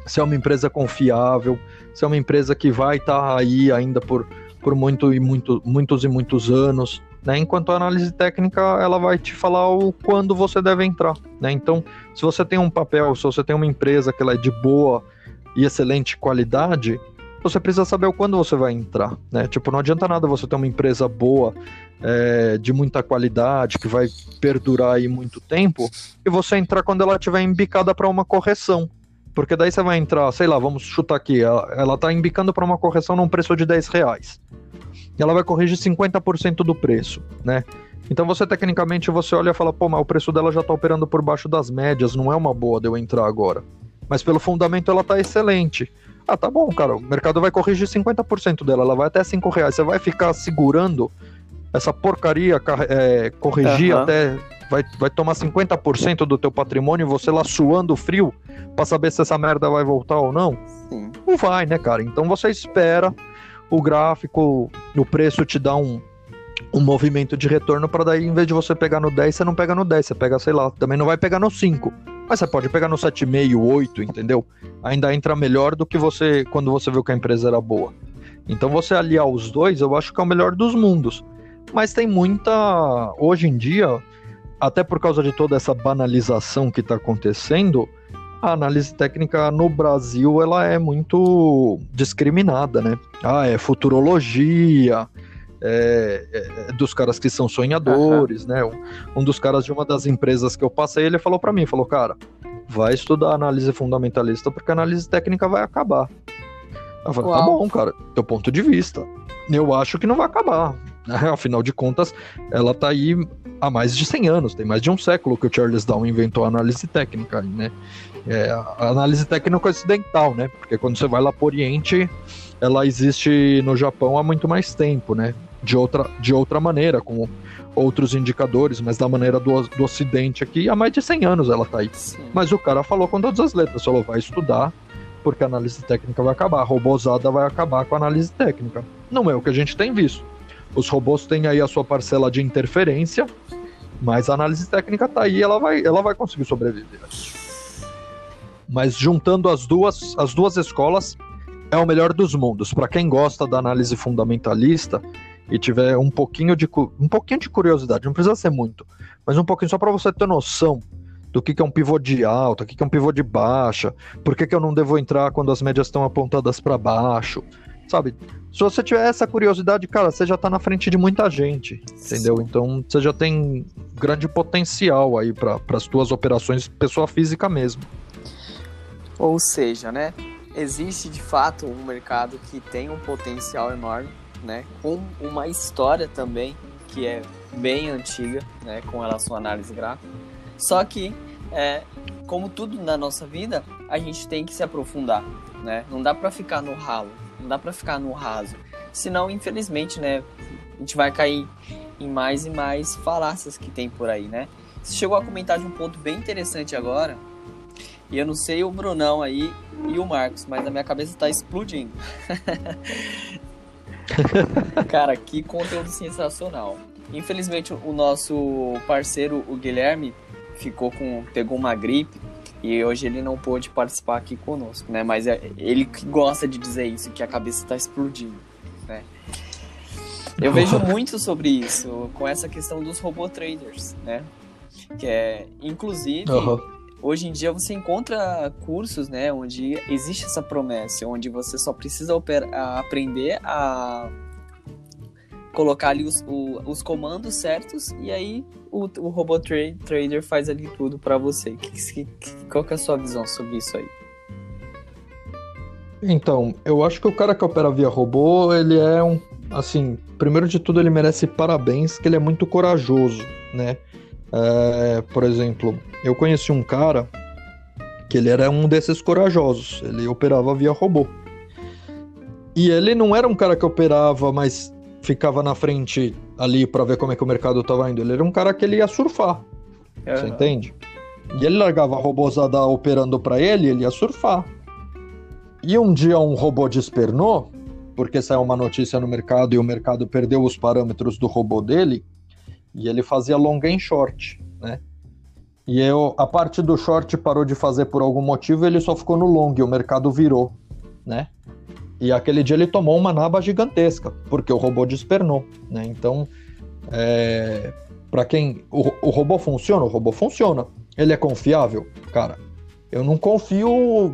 se é uma empresa confiável, se é uma empresa que vai estar tá aí ainda por, por muito e muito, muitos e muitos anos, né? Enquanto a análise técnica ela vai te falar o quando você deve entrar, né? Então, se você tem um papel, se você tem uma empresa que ela é de boa e excelente qualidade, você precisa saber o quando você vai entrar, né? Tipo, não adianta nada você ter uma empresa boa, é, de muita qualidade, que vai perdurar aí muito tempo, e você entrar quando ela estiver embicada para uma correção. Porque daí você vai entrar, sei lá, vamos chutar aqui, ela, ela tá embicando para uma correção num preço de 10 reais. E ela vai corrigir 50% do preço, né? Então você tecnicamente você olha e fala, pô, mas o preço dela já tá operando por baixo das médias, não é uma boa de eu entrar agora. Mas pelo fundamento ela tá excelente. Ah, tá bom, cara, o mercado vai corrigir 50% dela, ela vai até 5 reais. Você vai ficar segurando essa porcaria, é, corrigir uhum. até. Vai, vai tomar 50% do teu patrimônio, você lá suando frio, pra saber se essa merda vai voltar ou não? Sim. Não vai, né, cara? Então você espera o gráfico, o preço te dá um, um movimento de retorno para daí, em vez de você pegar no 10, você não pega no 10, você pega, sei lá, também não vai pegar no 5. Mas você pode pegar no 7,5, 8, entendeu? Ainda entra melhor do que você quando você viu que a empresa era boa. Então você aliar os dois, eu acho que é o melhor dos mundos. Mas tem muita. Hoje em dia, até por causa de toda essa banalização que está acontecendo, a análise técnica no Brasil ela é muito discriminada, né? Ah, é futurologia, é, é, é dos caras que são sonhadores, uhum. né? Um, um, dos caras de uma das empresas que eu passei, ele falou para mim, falou, cara, vai estudar análise fundamentalista porque a análise técnica vai acabar. Eu falei, tá Uau. tá bom, cara, teu ponto de vista. Eu acho que não vai acabar. Afinal de contas, ela está aí há mais de 100 anos, tem mais de um século que o Charles Darwin inventou a análise técnica, né? É, a análise técnica ocidental, né? Porque quando você vai lá para o Oriente, ela existe no Japão há muito mais tempo, né? De outra, de outra maneira, com outros indicadores, mas da maneira do, do Ocidente aqui, há mais de 100 anos ela está aí. Sim. Mas o cara falou com todas as letras, falou, vai estudar, porque a análise técnica vai acabar, a robozada vai acabar com a análise técnica. Não é o que a gente tem visto. Os robôs têm aí a sua parcela de interferência, mas a análise técnica tá aí, ela vai, ela vai conseguir sobreviver. Mas juntando as duas, as duas escolas é o melhor dos mundos. Para quem gosta da análise fundamentalista e tiver um pouquinho de um pouquinho de curiosidade, não precisa ser muito, mas um pouquinho só para você ter noção do que, que é um pivô de alta, o que, que é um pivô de baixa, por que, que eu não devo entrar quando as médias estão apontadas para baixo, sabe? Se você tiver essa curiosidade, cara, você já tá na frente de muita gente, entendeu? Então você já tem grande potencial aí para as tuas operações pessoa física mesmo. Ou seja, né? Existe de fato um mercado que tem um potencial enorme, né? Com uma história também que é bem antiga, né? Com relação à análise gráfica. Só que, é, como tudo na nossa vida, a gente tem que se aprofundar, né? Não dá para ficar no ralo não dá para ficar no raso. Senão, infelizmente, né, a gente vai cair em mais e mais falácias que tem por aí, né? Você chegou a comentar de um ponto bem interessante agora. E eu não sei o Brunão aí e o Marcos, mas a minha cabeça tá explodindo. Cara, que conteúdo sensacional. Infelizmente o nosso parceiro, o Guilherme, ficou com pegou uma gripe e hoje ele não pôde participar aqui conosco, né? Mas é ele que gosta de dizer isso, que a cabeça está explodindo, né? Eu vejo muito sobre isso, com essa questão dos robô traders, né? Que é, inclusive, uhum. hoje em dia você encontra cursos, né? Onde existe essa promessa, onde você só precisa aprender a colocar ali os, o, os comandos certos e aí o, o robô tra trader faz ali tudo para você. Que, que, qual que é a sua visão sobre isso aí? Então, eu acho que o cara que opera via robô, ele é um, assim, primeiro de tudo ele merece parabéns, que ele é muito corajoso, né? É, por exemplo, eu conheci um cara que ele era um desses corajosos, ele operava via robô. E ele não era um cara que operava, mas ficava na frente ali para ver como é que o mercado estava indo. Ele era um cara que ele ia surfar. Uhum. Você entende? E ele largava a robôzada operando para ele, ele ia surfar. E um dia um robô despernou, porque saiu uma notícia no mercado e o mercado perdeu os parâmetros do robô dele, e ele fazia long e short, né? E eu, a parte do short parou de fazer por algum motivo, ele só ficou no long, e o mercado virou, né? E aquele dia ele tomou uma naba gigantesca, porque o robô despernou, né? Então, é, para quem o, o robô funciona, o robô funciona. Ele é confiável, cara. Eu não confio,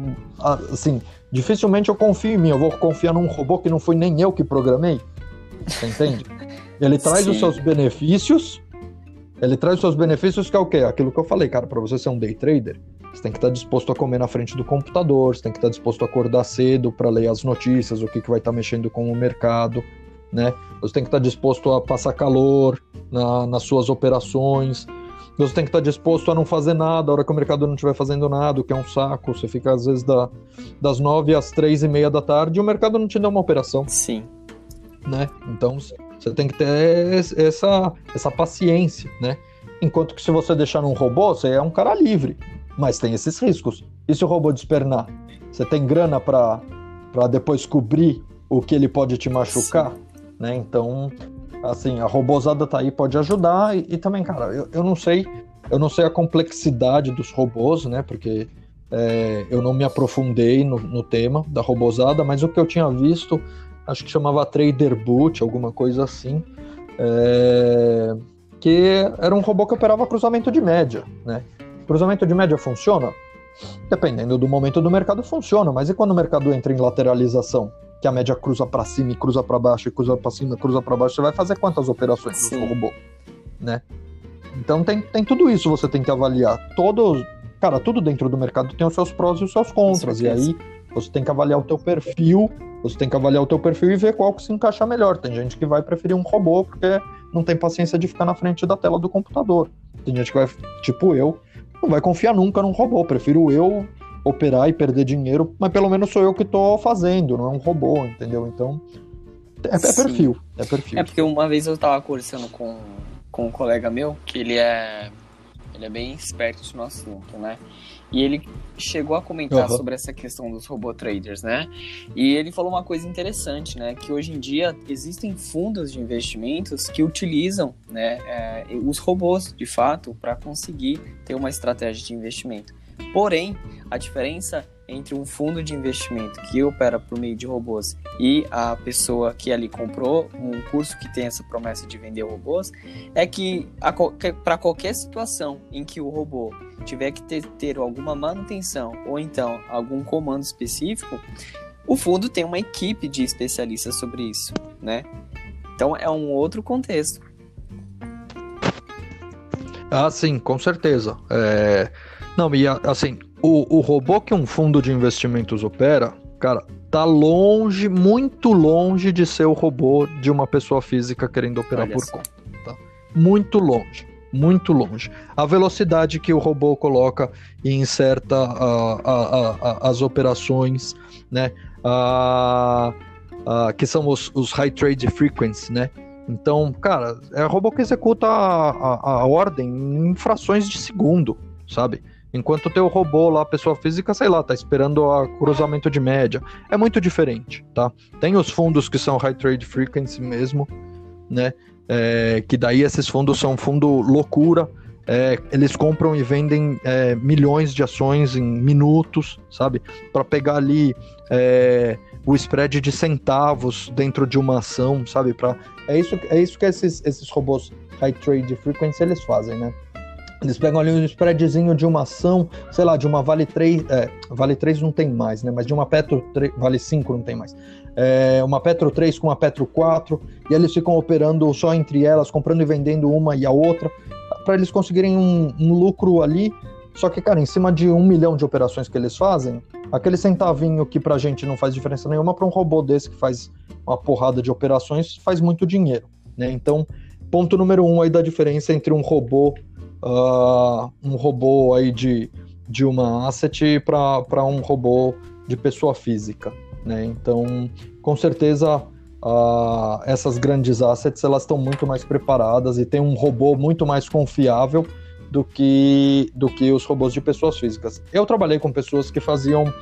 assim, dificilmente eu confio em mim. Eu vou confiar num robô que não foi nem eu que programei. Você entende? Ele traz Sim. os seus benefícios. Ele traz os seus benefícios que é o quê? Aquilo que eu falei, cara, para você ser um day trader, você tem que estar disposto a comer na frente do computador, você tem que estar disposto a acordar cedo para ler as notícias, o que, que vai estar mexendo com o mercado, né? Você tem que estar disposto a passar calor na, nas suas operações. Você tem que estar disposto a não fazer nada a hora que o mercado não estiver fazendo nada, o que é um saco. Você fica, às vezes, da, das nove às três e meia da tarde e o mercado não te dá uma operação. Sim. Né? Então, você tem que ter essa, essa paciência, né? Enquanto que se você deixar num robô, você é um cara livre mas tem esses riscos. E se o robô despernar? Você tem grana para depois cobrir o que ele pode te machucar? Né? Então, assim, a robozada tá aí, pode ajudar. E, e também, cara, eu, eu não sei, eu não sei a complexidade dos robôs, né? Porque é, eu não me aprofundei no, no, tema da robozada, mas o que eu tinha visto, acho que chamava Trader Boot, alguma coisa assim, é, que era um robô que operava cruzamento de média, né? Cruzamento de média funciona? Dependendo do momento do mercado, funciona, mas e quando o mercado entra em lateralização? Que a média cruza para cima e cruza para baixo, e cruza para cima e cruza para baixo, você vai fazer quantas operações no seu robô? Né? Então tem, tem tudo isso, você tem que avaliar. Todo, cara, tudo dentro do mercado tem os seus prós e os seus contras. E aí você tem que avaliar o teu perfil, você tem que avaliar o teu perfil e ver qual que se encaixa melhor. Tem gente que vai preferir um robô porque não tem paciência de ficar na frente da tela do computador. Tem gente que vai, tipo eu, não vai confiar nunca num robô. Prefiro eu operar e perder dinheiro, mas pelo menos sou eu que estou fazendo, não é um robô, entendeu? Então, é, é perfil, é perfil. É porque uma vez eu estava conversando com, com um colega meu, que ele é, ele é bem esperto no assunto, né? E ele chegou a comentar uhum. sobre essa questão dos robô traders, né? E ele falou uma coisa interessante, né? Que hoje em dia existem fundos de investimentos que utilizam né, é, os robôs, de fato, para conseguir ter uma estratégia de investimento. Porém, a diferença entre um fundo de investimento que opera por meio de robôs e a pessoa que ali comprou um curso que tem essa promessa de vender robôs é que para qualquer situação em que o robô tiver que ter, ter alguma manutenção ou então algum comando específico, o fundo tem uma equipe de especialistas sobre isso, né? Então é um outro contexto. Ah, sim, com certeza. É... Não, e assim, o, o robô que um fundo de investimentos opera, cara, tá longe, muito longe de ser o robô de uma pessoa física querendo operar Olha por conta. Tá? Muito longe, muito longe. A velocidade que o robô coloca e inserta a, a, a, as operações, né? que são os, os high trade frequency, né? Então, cara, é robô que executa a ordem em frações de segundo, sabe? Enquanto o teu robô lá, pessoa física, sei lá, tá esperando o cruzamento de média. É muito diferente, tá? Tem os fundos que são high trade frequency mesmo, né? É, que daí esses fundos são fundo loucura. É, eles compram e vendem é, milhões de ações em minutos, sabe? Para pegar ali é, o spread de centavos dentro de uma ação, sabe? Pra, é, isso, é isso que esses, esses robôs high trade frequency eles fazem, né? Eles pegam ali um spreadzinho de uma ação, sei lá, de uma Vale 3, é, Vale 3 não tem mais, né? Mas de uma Petro 3, Vale 5 não tem mais. É, uma Petro 3 com uma Petro 4, e eles ficam operando só entre elas, comprando e vendendo uma e a outra, para eles conseguirem um, um, lucro ali. Só que, cara, em cima de um milhão de operações que eles fazem, aquele centavinho que pra gente não faz diferença nenhuma, para um robô desse que faz uma porrada de operações, faz muito dinheiro, né? Então, ponto número um aí da diferença entre um robô uh, um robô aí de de uma asset para um robô de pessoa física. Né? Então, com certeza, uh, essas grandes assets elas estão muito mais preparadas e tem um robô muito mais confiável do que, do que os robôs de pessoas físicas. Eu trabalhei com pessoas que faziam,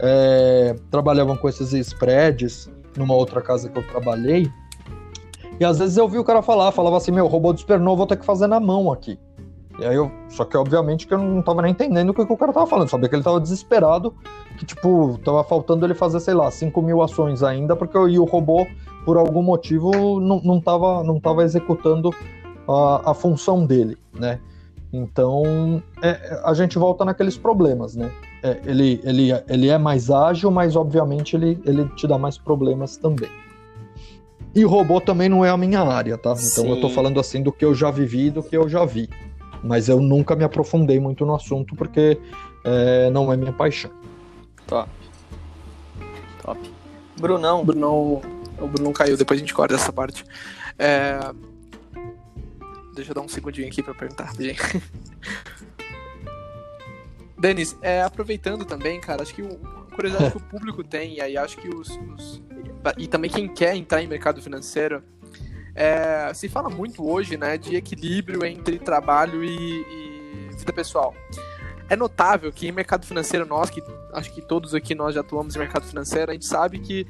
é, trabalhavam com esses spreads numa outra casa que eu trabalhei, e às vezes eu vi o cara falar, falava assim, meu, robô de supernovo vou ter que fazer na mão aqui. E aí eu, só que obviamente que eu não tava nem entendendo o que, que o cara tava falando, sabia que ele tava desesperado, que tipo, tava faltando ele fazer, sei lá, 5 mil ações ainda, porque e o robô, por algum motivo, não, não, tava, não tava executando a, a função dele, né? Então, é, a gente volta naqueles problemas, né? É, ele, ele, ele é mais ágil, mas obviamente ele, ele te dá mais problemas também. E robô também não é a minha área, tá? Então Sim. eu tô falando assim do que eu já vivi, do que eu já vi. Mas eu nunca me aprofundei muito no assunto porque é, não é minha paixão. Top. Top. Brunão. Brunão. O Brunão caiu, depois a gente corta essa parte. É... Deixa eu dar um segundinho aqui pra perguntar, gente. Denis, é, aproveitando também, cara, acho que uma curiosidade que o público tem, e aí acho que os, os, E também quem quer entrar em mercado financeiro, é, se fala muito hoje, né, de equilíbrio entre trabalho e, e, vida pessoal. É notável que em mercado financeiro, nós, que acho que todos aqui nós já atuamos em mercado financeiro, a gente sabe que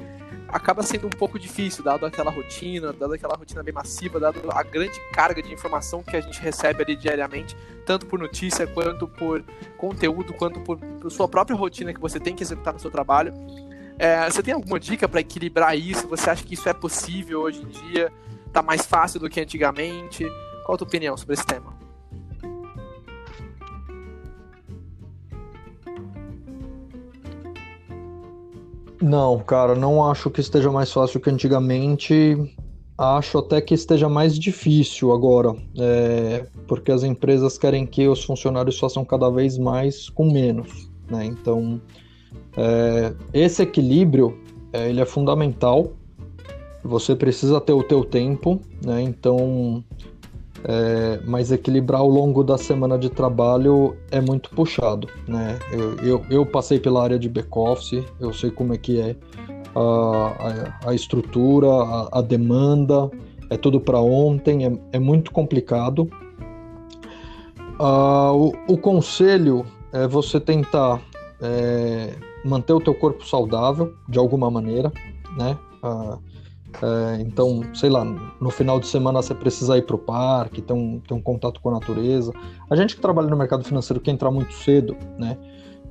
acaba sendo um pouco difícil, dado aquela rotina, dado aquela rotina bem massiva, dado a grande carga de informação que a gente recebe ali diariamente, tanto por notícia, quanto por conteúdo, quanto por, por sua própria rotina que você tem que executar no seu trabalho. É, você tem alguma dica para equilibrar isso? Você acha que isso é possível hoje em dia? Tá mais fácil do que antigamente? Qual a tua opinião sobre esse tema? Não, cara, não acho que esteja mais fácil que antigamente. Acho até que esteja mais difícil agora, é, porque as empresas querem que os funcionários façam cada vez mais com menos, né? Então, é, esse equilíbrio é, ele é fundamental você precisa ter o teu tempo, né? Então, é, mas equilibrar ao longo da semana de trabalho é muito puxado, né? Eu, eu, eu passei pela área de back-office, eu sei como é que é a, a, a estrutura, a, a, demanda, é tudo para ontem, é, é, muito complicado. Ah, o, o, conselho é você tentar é, manter o teu corpo saudável de alguma maneira, né? Ah, é, então, sei lá, no final de semana você precisa ir para o parque, ter um, ter um contato com a natureza. A gente que trabalha no mercado financeiro quer entrar muito cedo, né?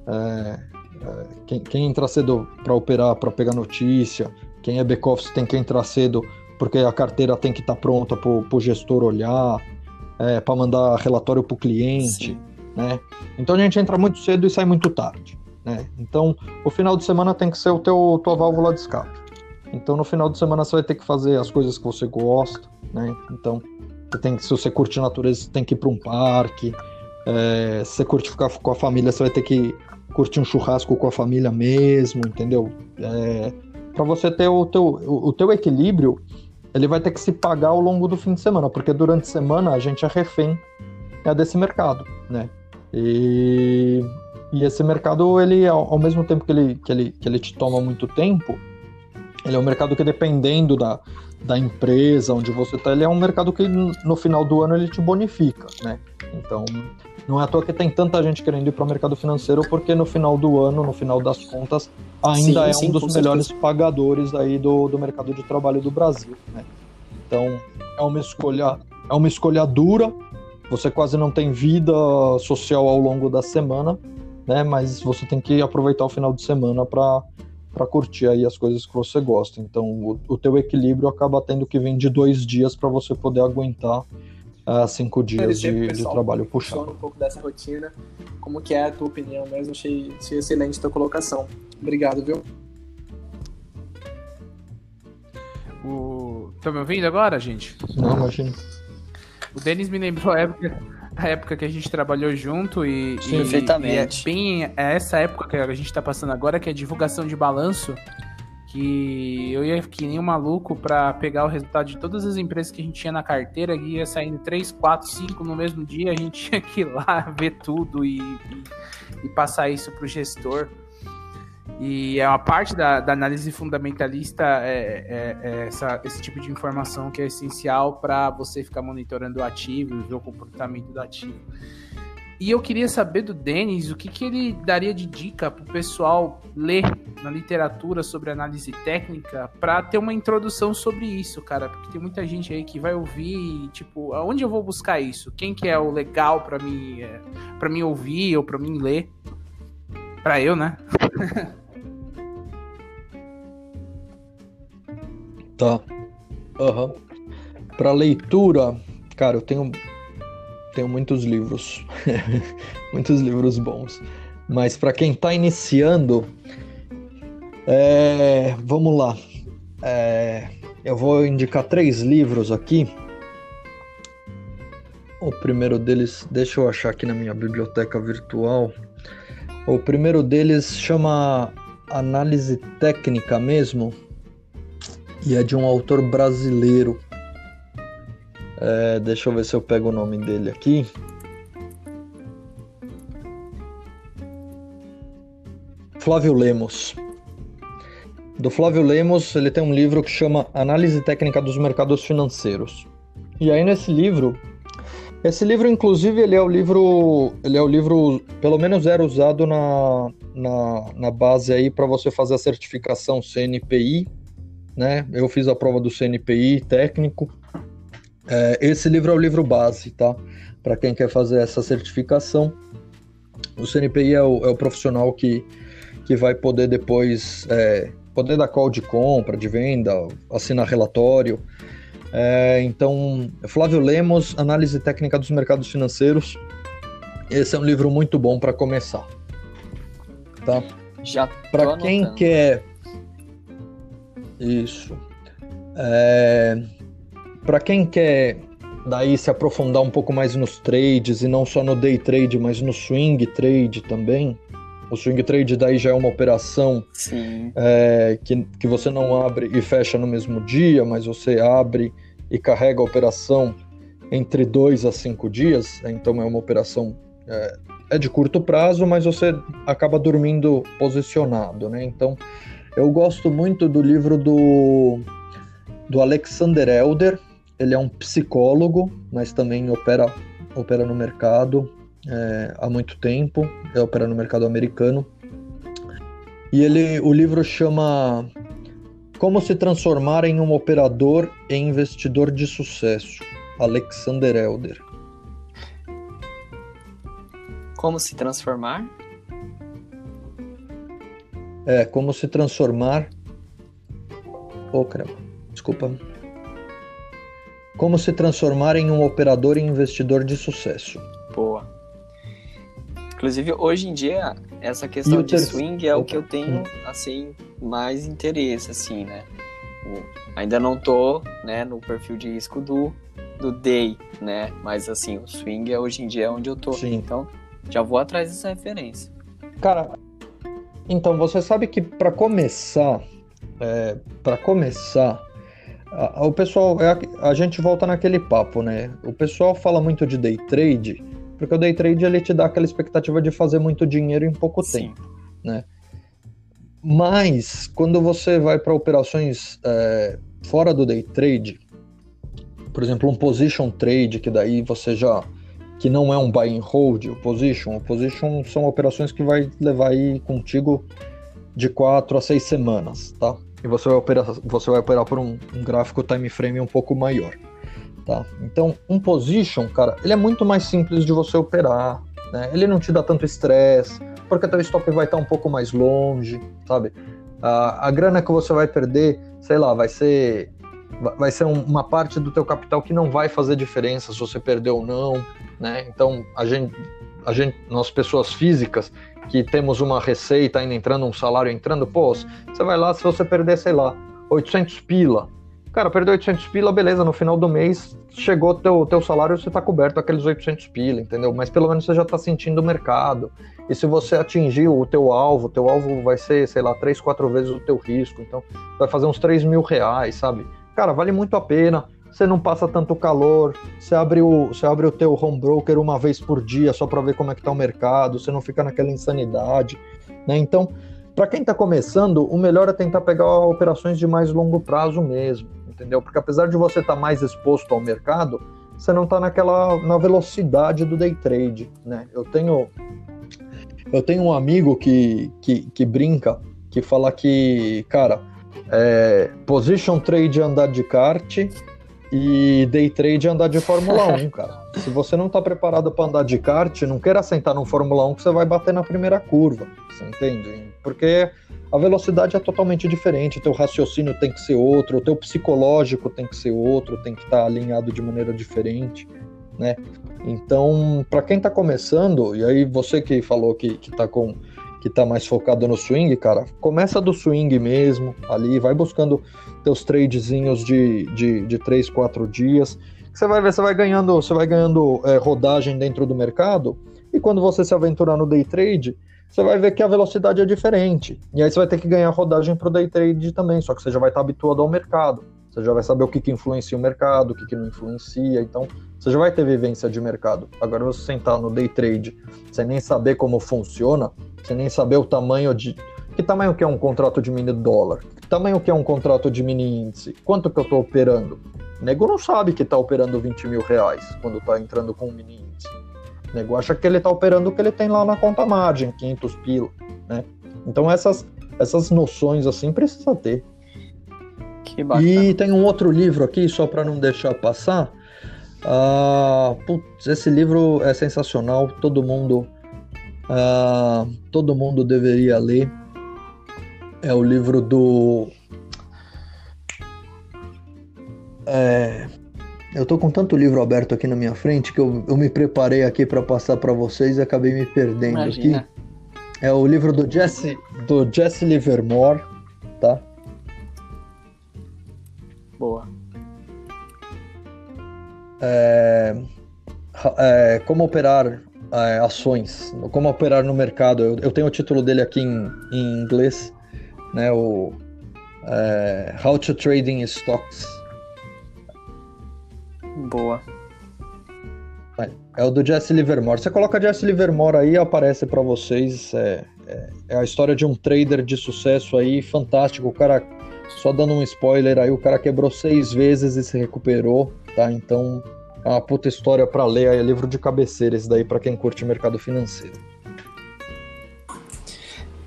É, é, quem, quem entra cedo para operar, para pegar notícia, quem é back-office tem que entrar cedo porque a carteira tem que estar tá pronta para o gestor olhar, é, para mandar relatório para o cliente, Sim. né? Então a gente entra muito cedo e sai muito tarde, né? Então o final de semana tem que ser o teu tua válvula de escape. Então no final de semana você vai ter que fazer as coisas que você gosta, né? Então você tem que, se você curte natureza, você tem que ir para um parque. É, se você curte ficar com a família, você vai ter que curtir um churrasco com a família mesmo, entendeu? É, para você ter o teu, o, o teu equilíbrio, ele vai ter que se pagar ao longo do fim de semana, porque durante a semana a gente é refém é desse mercado, né? E, e esse mercado, ele, ao, ao mesmo tempo que ele, que, ele, que ele te toma muito tempo, ele é um mercado que, dependendo da, da empresa onde você está, ele é um mercado que no final do ano ele te bonifica, né? Então, não é à toa que tem tanta gente querendo ir para o mercado financeiro, porque no final do ano, no final das contas, ainda sim, é sim, um dos melhores certeza. pagadores aí do, do mercado de trabalho do Brasil, né? Então, é uma escolha, é uma escolha dura. Você quase não tem vida social ao longo da semana, né? Mas você tem que aproveitar o final de semana para para curtir aí as coisas que você gosta. Então, o, o teu equilíbrio acaba tendo que vir de dois dias para você poder aguentar uh, cinco dias de, de, trabalho puxado. um pouco dessa rotina. Como que é a tua opinião mesmo? Achei, achei excelente a tua colocação. Obrigado, viu? O... Estão me ouvindo agora, gente? Não, imagina. O Denis me lembrou a época a época que a gente trabalhou junto e, Sim, e, perfeitamente. E é bem é essa época que a gente está passando agora, que é a divulgação de balanço, que eu ia que nem um maluco para pegar o resultado de todas as empresas que a gente tinha na carteira, e ia saindo 3, 4, 5 no mesmo dia, a gente tinha que ir lá ver tudo e, e, e passar isso para o gestor. E é uma parte da, da análise fundamentalista é, é, é essa, esse tipo de informação que é essencial para você ficar monitorando o ativo, ver o comportamento do ativo. E eu queria saber do Denis o que, que ele daria de dica para o pessoal ler na literatura sobre análise técnica para ter uma introdução sobre isso, cara. Porque tem muita gente aí que vai ouvir, tipo, aonde eu vou buscar isso? Quem que é o legal para mim, é, para mim ouvir ou para mim ler? Para eu, né? Tá. Uhum. Para leitura, cara, eu tenho tenho muitos livros, muitos livros bons. Mas para quem está iniciando, é, vamos lá. É, eu vou indicar três livros aqui. O primeiro deles, deixa eu achar aqui na minha biblioteca virtual. O primeiro deles chama Análise Técnica mesmo, e é de um autor brasileiro. É, deixa eu ver se eu pego o nome dele aqui. Flávio Lemos. Do Flávio Lemos, ele tem um livro que chama Análise Técnica dos Mercados Financeiros. E aí nesse livro, esse livro inclusive ele é o livro, ele é o livro, pelo menos era usado na, na, na base aí para você fazer a certificação CNPI né? Eu fiz a prova do CNPI técnico. É, esse livro é o livro base, tá? Para quem quer fazer essa certificação. O CNPI é o, é o profissional que, que vai poder depois é, poder dar call de compra, de venda, assinar relatório. É, então, Flávio Lemos, Análise Técnica dos Mercados Financeiros. Esse é um livro muito bom para começar. Tá? Já para quem quer isso. É... Para quem quer daí se aprofundar um pouco mais nos trades e não só no day trade, mas no swing trade também. O swing trade daí já é uma operação é, que, que você não abre e fecha no mesmo dia, mas você abre e carrega a operação entre dois a cinco dias. Então é uma operação é, é de curto prazo, mas você acaba dormindo posicionado, né? Então eu gosto muito do livro do, do Alexander Elder. Ele é um psicólogo, mas também opera, opera no mercado é, há muito tempo. Ele opera no mercado americano. E ele, o livro chama Como se transformar em um operador e investidor de sucesso. Alexander Elder. Como se transformar? É, como se transformar. Oh, caramba. Desculpa. Como se transformar em um operador e investidor de sucesso. Boa. Inclusive, hoje em dia, essa questão de ter... swing é Opa. o que eu tenho, assim, mais interesse, assim, né? ainda não tô, né, no perfil de risco do, do day, né? Mas, assim, o swing é hoje em dia é onde eu tô. Sim. Então, já vou atrás dessa referência. Cara, então, você sabe que para começar, é, para começar, a, a, o pessoal, é a, a, gente volta naquele papo, né? O pessoal fala muito de day trade, porque o day trade ele te dá aquela expectativa de fazer muito dinheiro em pouco Sim. tempo, né? Mas quando você vai para operações é, fora do day trade, por exemplo, um position trade, que daí você já que não é um buy and hold, o position. O position são operações que vai levar aí contigo de 4 a 6 semanas, tá? E você vai operar, você vai operar por um, um gráfico time frame um pouco maior, tá? Então, um position, cara, ele é muito mais simples de você operar, né? Ele não te dá tanto estresse, porque teu stop vai estar um pouco mais longe, sabe? A, a grana que você vai perder, sei lá, vai ser vai ser uma parte do teu capital que não vai fazer diferença se você perder ou não, né? Então, a gente, a gente, nós pessoas físicas que temos uma receita ainda entrando, um salário entrando, pô, você vai lá, se você perder, sei lá, 800 pila, Cara, perdeu 800 pila, beleza, no final do mês chegou teu, teu salário, você tá coberto aqueles 800 pila, entendeu? Mas pelo menos você já tá sentindo o mercado. E se você atingir o teu alvo, teu alvo vai ser, sei lá, três, quatro vezes o teu risco, então vai fazer uns 3 mil reais, sabe? Cara, vale muito a pena, você não passa tanto calor, você abre o, você abre o teu home broker uma vez por dia só para ver como é que tá o mercado, você não fica naquela insanidade, né? Então, para quem está começando, o melhor é tentar pegar operações de mais longo prazo mesmo, entendeu? Porque apesar de você estar tá mais exposto ao mercado, você não está naquela na velocidade do day trade, né? Eu tenho eu tenho um amigo que, que, que brinca, que fala que, cara, é, position trade é andar de kart e day trade é andar de Fórmula 1, cara. Se você não está preparado para andar de kart, não queira sentar no Fórmula 1 que você vai bater na primeira curva, você entende? Porque a velocidade é totalmente diferente, o teu raciocínio tem que ser outro, o teu psicológico tem que ser outro, tem que estar tá alinhado de maneira diferente, né? Então, para quem está começando, e aí você que falou que, que tá com que tá mais focado no swing, cara, começa do swing mesmo, ali, vai buscando teus tradezinhos de, de, de 3, 4 dias. Você vai ver, você vai ganhando, você vai ganhando é, rodagem dentro do mercado, e quando você se aventurar no day trade, você vai ver que a velocidade é diferente. E aí você vai ter que ganhar rodagem para o day trade também, só que você já vai estar habituado ao mercado. Você já vai saber o que, que influencia o mercado, o que, que não influencia. Então, você já vai ter vivência de mercado. Agora, você sentar no day trade sem nem saber como funciona, sem nem saber o tamanho de. Que tamanho que é um contrato de mini dólar? Que tamanho que é um contrato de mini índice? Quanto que eu estou operando? O nego não sabe que está operando 20 mil reais quando está entrando com um mini índice. O nego acha que ele está operando o que ele tem lá na conta margem, 500 pila, né? Então essas, essas noções assim precisa ter. Que bacana. E tem um outro livro aqui, só para não deixar passar. Uh, putz, esse livro é sensacional, todo mundo uh, todo mundo deveria ler. É o livro do é, eu tô com tanto livro aberto aqui na minha frente que eu, eu me preparei aqui para passar para vocês e acabei me perdendo Imagina. aqui. É o livro do Jesse, do Jesse Livermore, tá? Boa. É, é, como operar é, ações, como operar no mercado. Eu, eu, tenho o título dele aqui em, em inglês, né? O é, How to Trading Stocks Boa. É o do Jesse Livermore. Você coloca Jesse Livermore aí, aparece para vocês. É, é, é, a história de um trader de sucesso aí, fantástico. O cara, só dando um spoiler aí, o cara quebrou seis vezes e se recuperou, tá? Então, é uma puta história para ler. É livro de cabeceira esse daí para quem curte mercado financeiro.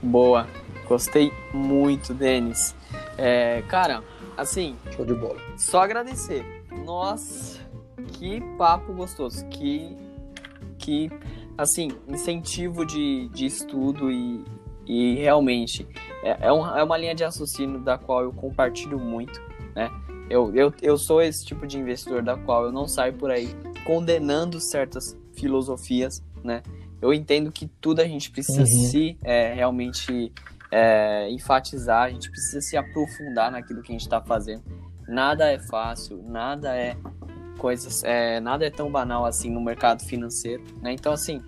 Boa. Gostei muito, Denis. É, cara, assim. Show de bola. Só agradecer nossa, que papo gostoso, que, que assim, incentivo de, de estudo e, e realmente é, é, um, é uma linha de raciocínio da qual eu compartilho muito, né? Eu, eu, eu sou esse tipo de investidor da qual eu não saio por aí condenando certas filosofias, né? Eu entendo que tudo a gente precisa uhum. se é, realmente é, enfatizar, a gente precisa se aprofundar naquilo que a gente está fazendo nada é fácil, nada é coisas, é, nada é tão banal assim no mercado financeiro, né? Então assim,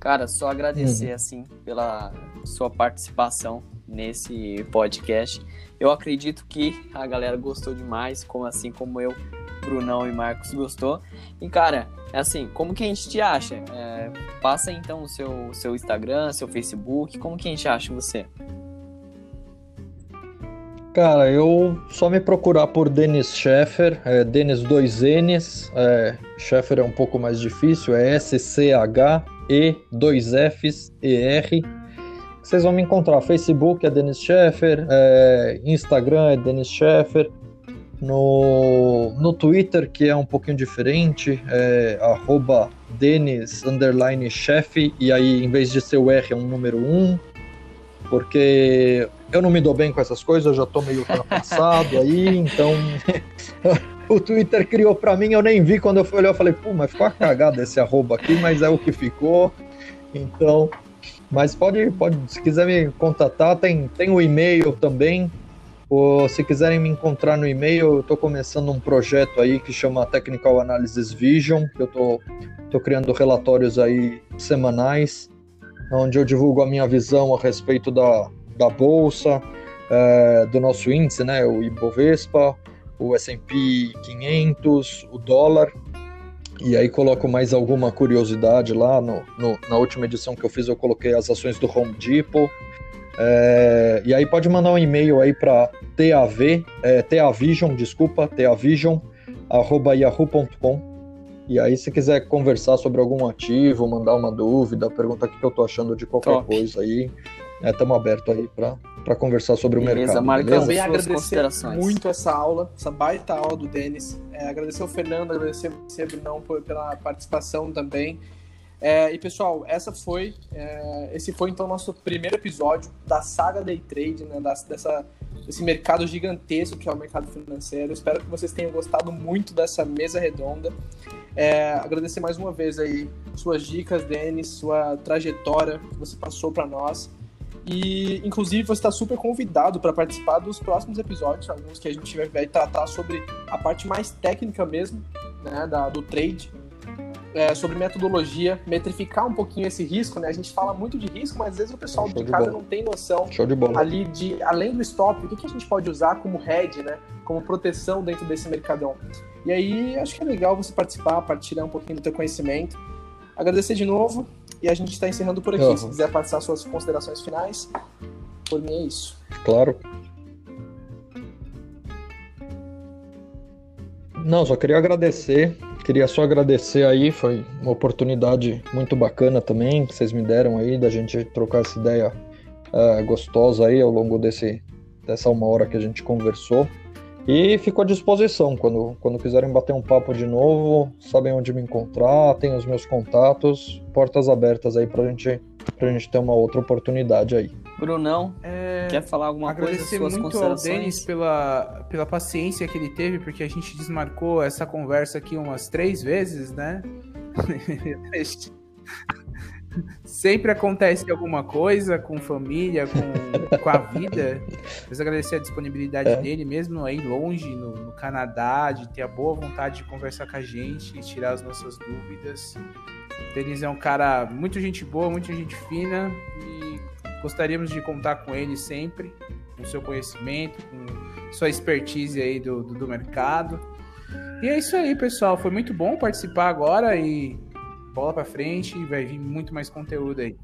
cara, só agradecer uhum. assim pela sua participação nesse podcast. Eu acredito que a galera gostou demais, como assim como eu, Brunão e Marcos gostou. E cara, é assim, como que a gente te acha? É, passa então o seu, seu Instagram, seu Facebook, como que a gente acha você? Cara, eu só me procurar por Denis Scheffer, é Denis 2 N's, é, Scheffer é um pouco mais difícil, é S-C-H-E 2 F's E-R. Vocês vão me encontrar. Facebook é Denis Scheffer, é, Instagram é Denis Scheffer, no, no Twitter, que é um pouquinho diferente, é Denis underline chef, e aí em vez de ser o R é um número 1, porque eu não me dou bem com essas coisas, eu já tô meio ultrapassado aí, então o Twitter criou para mim, eu nem vi quando eu fui olhar, eu falei, pô, mas ficou uma cagada esse arroba aqui, mas é o que ficou. Então, mas pode, pode, se quiser me contatar, tem, tem o e-mail também, Ou, se quiserem me encontrar no e-mail, eu estou começando um projeto aí que chama Technical Analysis Vision, que eu estou tô, tô criando relatórios aí semanais, onde eu divulgo a minha visão a respeito da, da bolsa, é, do nosso índice, né, o Ibovespa, o S&P 500, o dólar, e aí coloco mais alguma curiosidade lá. No, no, na última edição que eu fiz, eu coloquei as ações do Home Depot. É, e aí pode mandar um e-mail aí para TAV, é, TAVision, desculpa, TAVision, arroba yahoo.com. E aí, se quiser conversar sobre algum ativo, mandar uma dúvida, perguntar o que eu tô achando de qualquer Top. coisa aí, estamos é, abertos aí para conversar sobre beleza, o mercado. Marcos, beleza, também agradecer muito essa aula, essa baita aula do Denis. É, agradecer ao Fernando, agradecer você, Brunão, pela participação também. É, e pessoal, essa foi, é, esse foi então nosso primeiro episódio da saga Day Trade, né, das, dessa, desse mercado gigantesco que é o mercado financeiro. Espero que vocês tenham gostado muito dessa mesa redonda. É, agradecer mais uma vez aí suas dicas, Denis, sua trajetória que você passou para nós. E, inclusive, você está super convidado para participar dos próximos episódios, alguns que a gente vai tratar sobre a parte mais técnica mesmo, né, da, do trade, é, sobre metodologia, metrificar um pouquinho esse risco, né? A gente fala muito de risco, mas às vezes o pessoal Show de, de casa não tem noção de ali de, além do stop, o que, que a gente pode usar como hedge, né? Como proteção dentro desse mercadão. E aí, acho que é legal você participar, partilhar um pouquinho do teu conhecimento. Agradecer de novo e a gente está encerrando por aqui. Uhum. Se quiser passar suas considerações finais, por mim é isso. Claro. Não, só queria agradecer. Queria só agradecer aí, foi uma oportunidade muito bacana também que vocês me deram aí da gente trocar essa ideia uh, gostosa aí ao longo desse, dessa uma hora que a gente conversou. E fico à disposição quando, quando quiserem bater um papo de novo, sabem onde me encontrar, tem os meus contatos, portas abertas aí pra gente, pra gente ter uma outra oportunidade aí. Brunão, é... quer falar alguma Agradecer coisa? Agradecer muito ao Denis pela, pela paciência que ele teve, porque a gente desmarcou essa conversa aqui umas três vezes, né? Sempre acontece alguma coisa com família, com, com a vida. Mas agradecer a disponibilidade é. dele, mesmo aí longe, no, no, Canadá, de ter a boa vontade de conversar com a gente e tirar as nossas dúvidas. Denis é um cara muito gente boa, muito gente fina e gostaríamos de contar com ele sempre, com seu conhecimento, com sua expertise aí do, do, do mercado. E é isso aí, pessoal. Foi muito bom participar agora e bola para frente e vai vir muito mais conteúdo aí.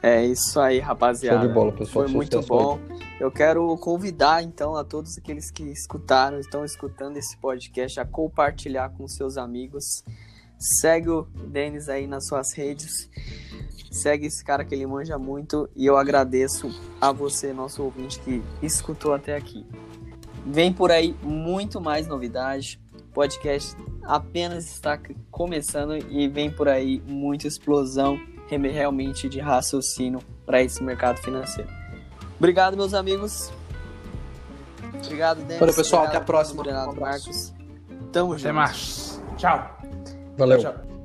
É isso aí, rapaziada. Show de bola, pessoal. Foi muito bom. Eu quero convidar então a todos aqueles que escutaram, estão escutando esse podcast a compartilhar com seus amigos. Segue o Denis aí nas suas redes. Segue esse cara que ele manja muito e eu agradeço a você, nosso ouvinte que escutou até aqui. Vem por aí muito mais novidade. O podcast apenas está começando e vem por aí muita explosão realmente de raciocínio para esse mercado financeiro. Obrigado, meus amigos. Obrigado, Denis. Valeu, pessoal. Obrigado, até a próxima. Obrigado, Marcos. Tamo junto. Até mais. Tchau. Valeu. Tchau.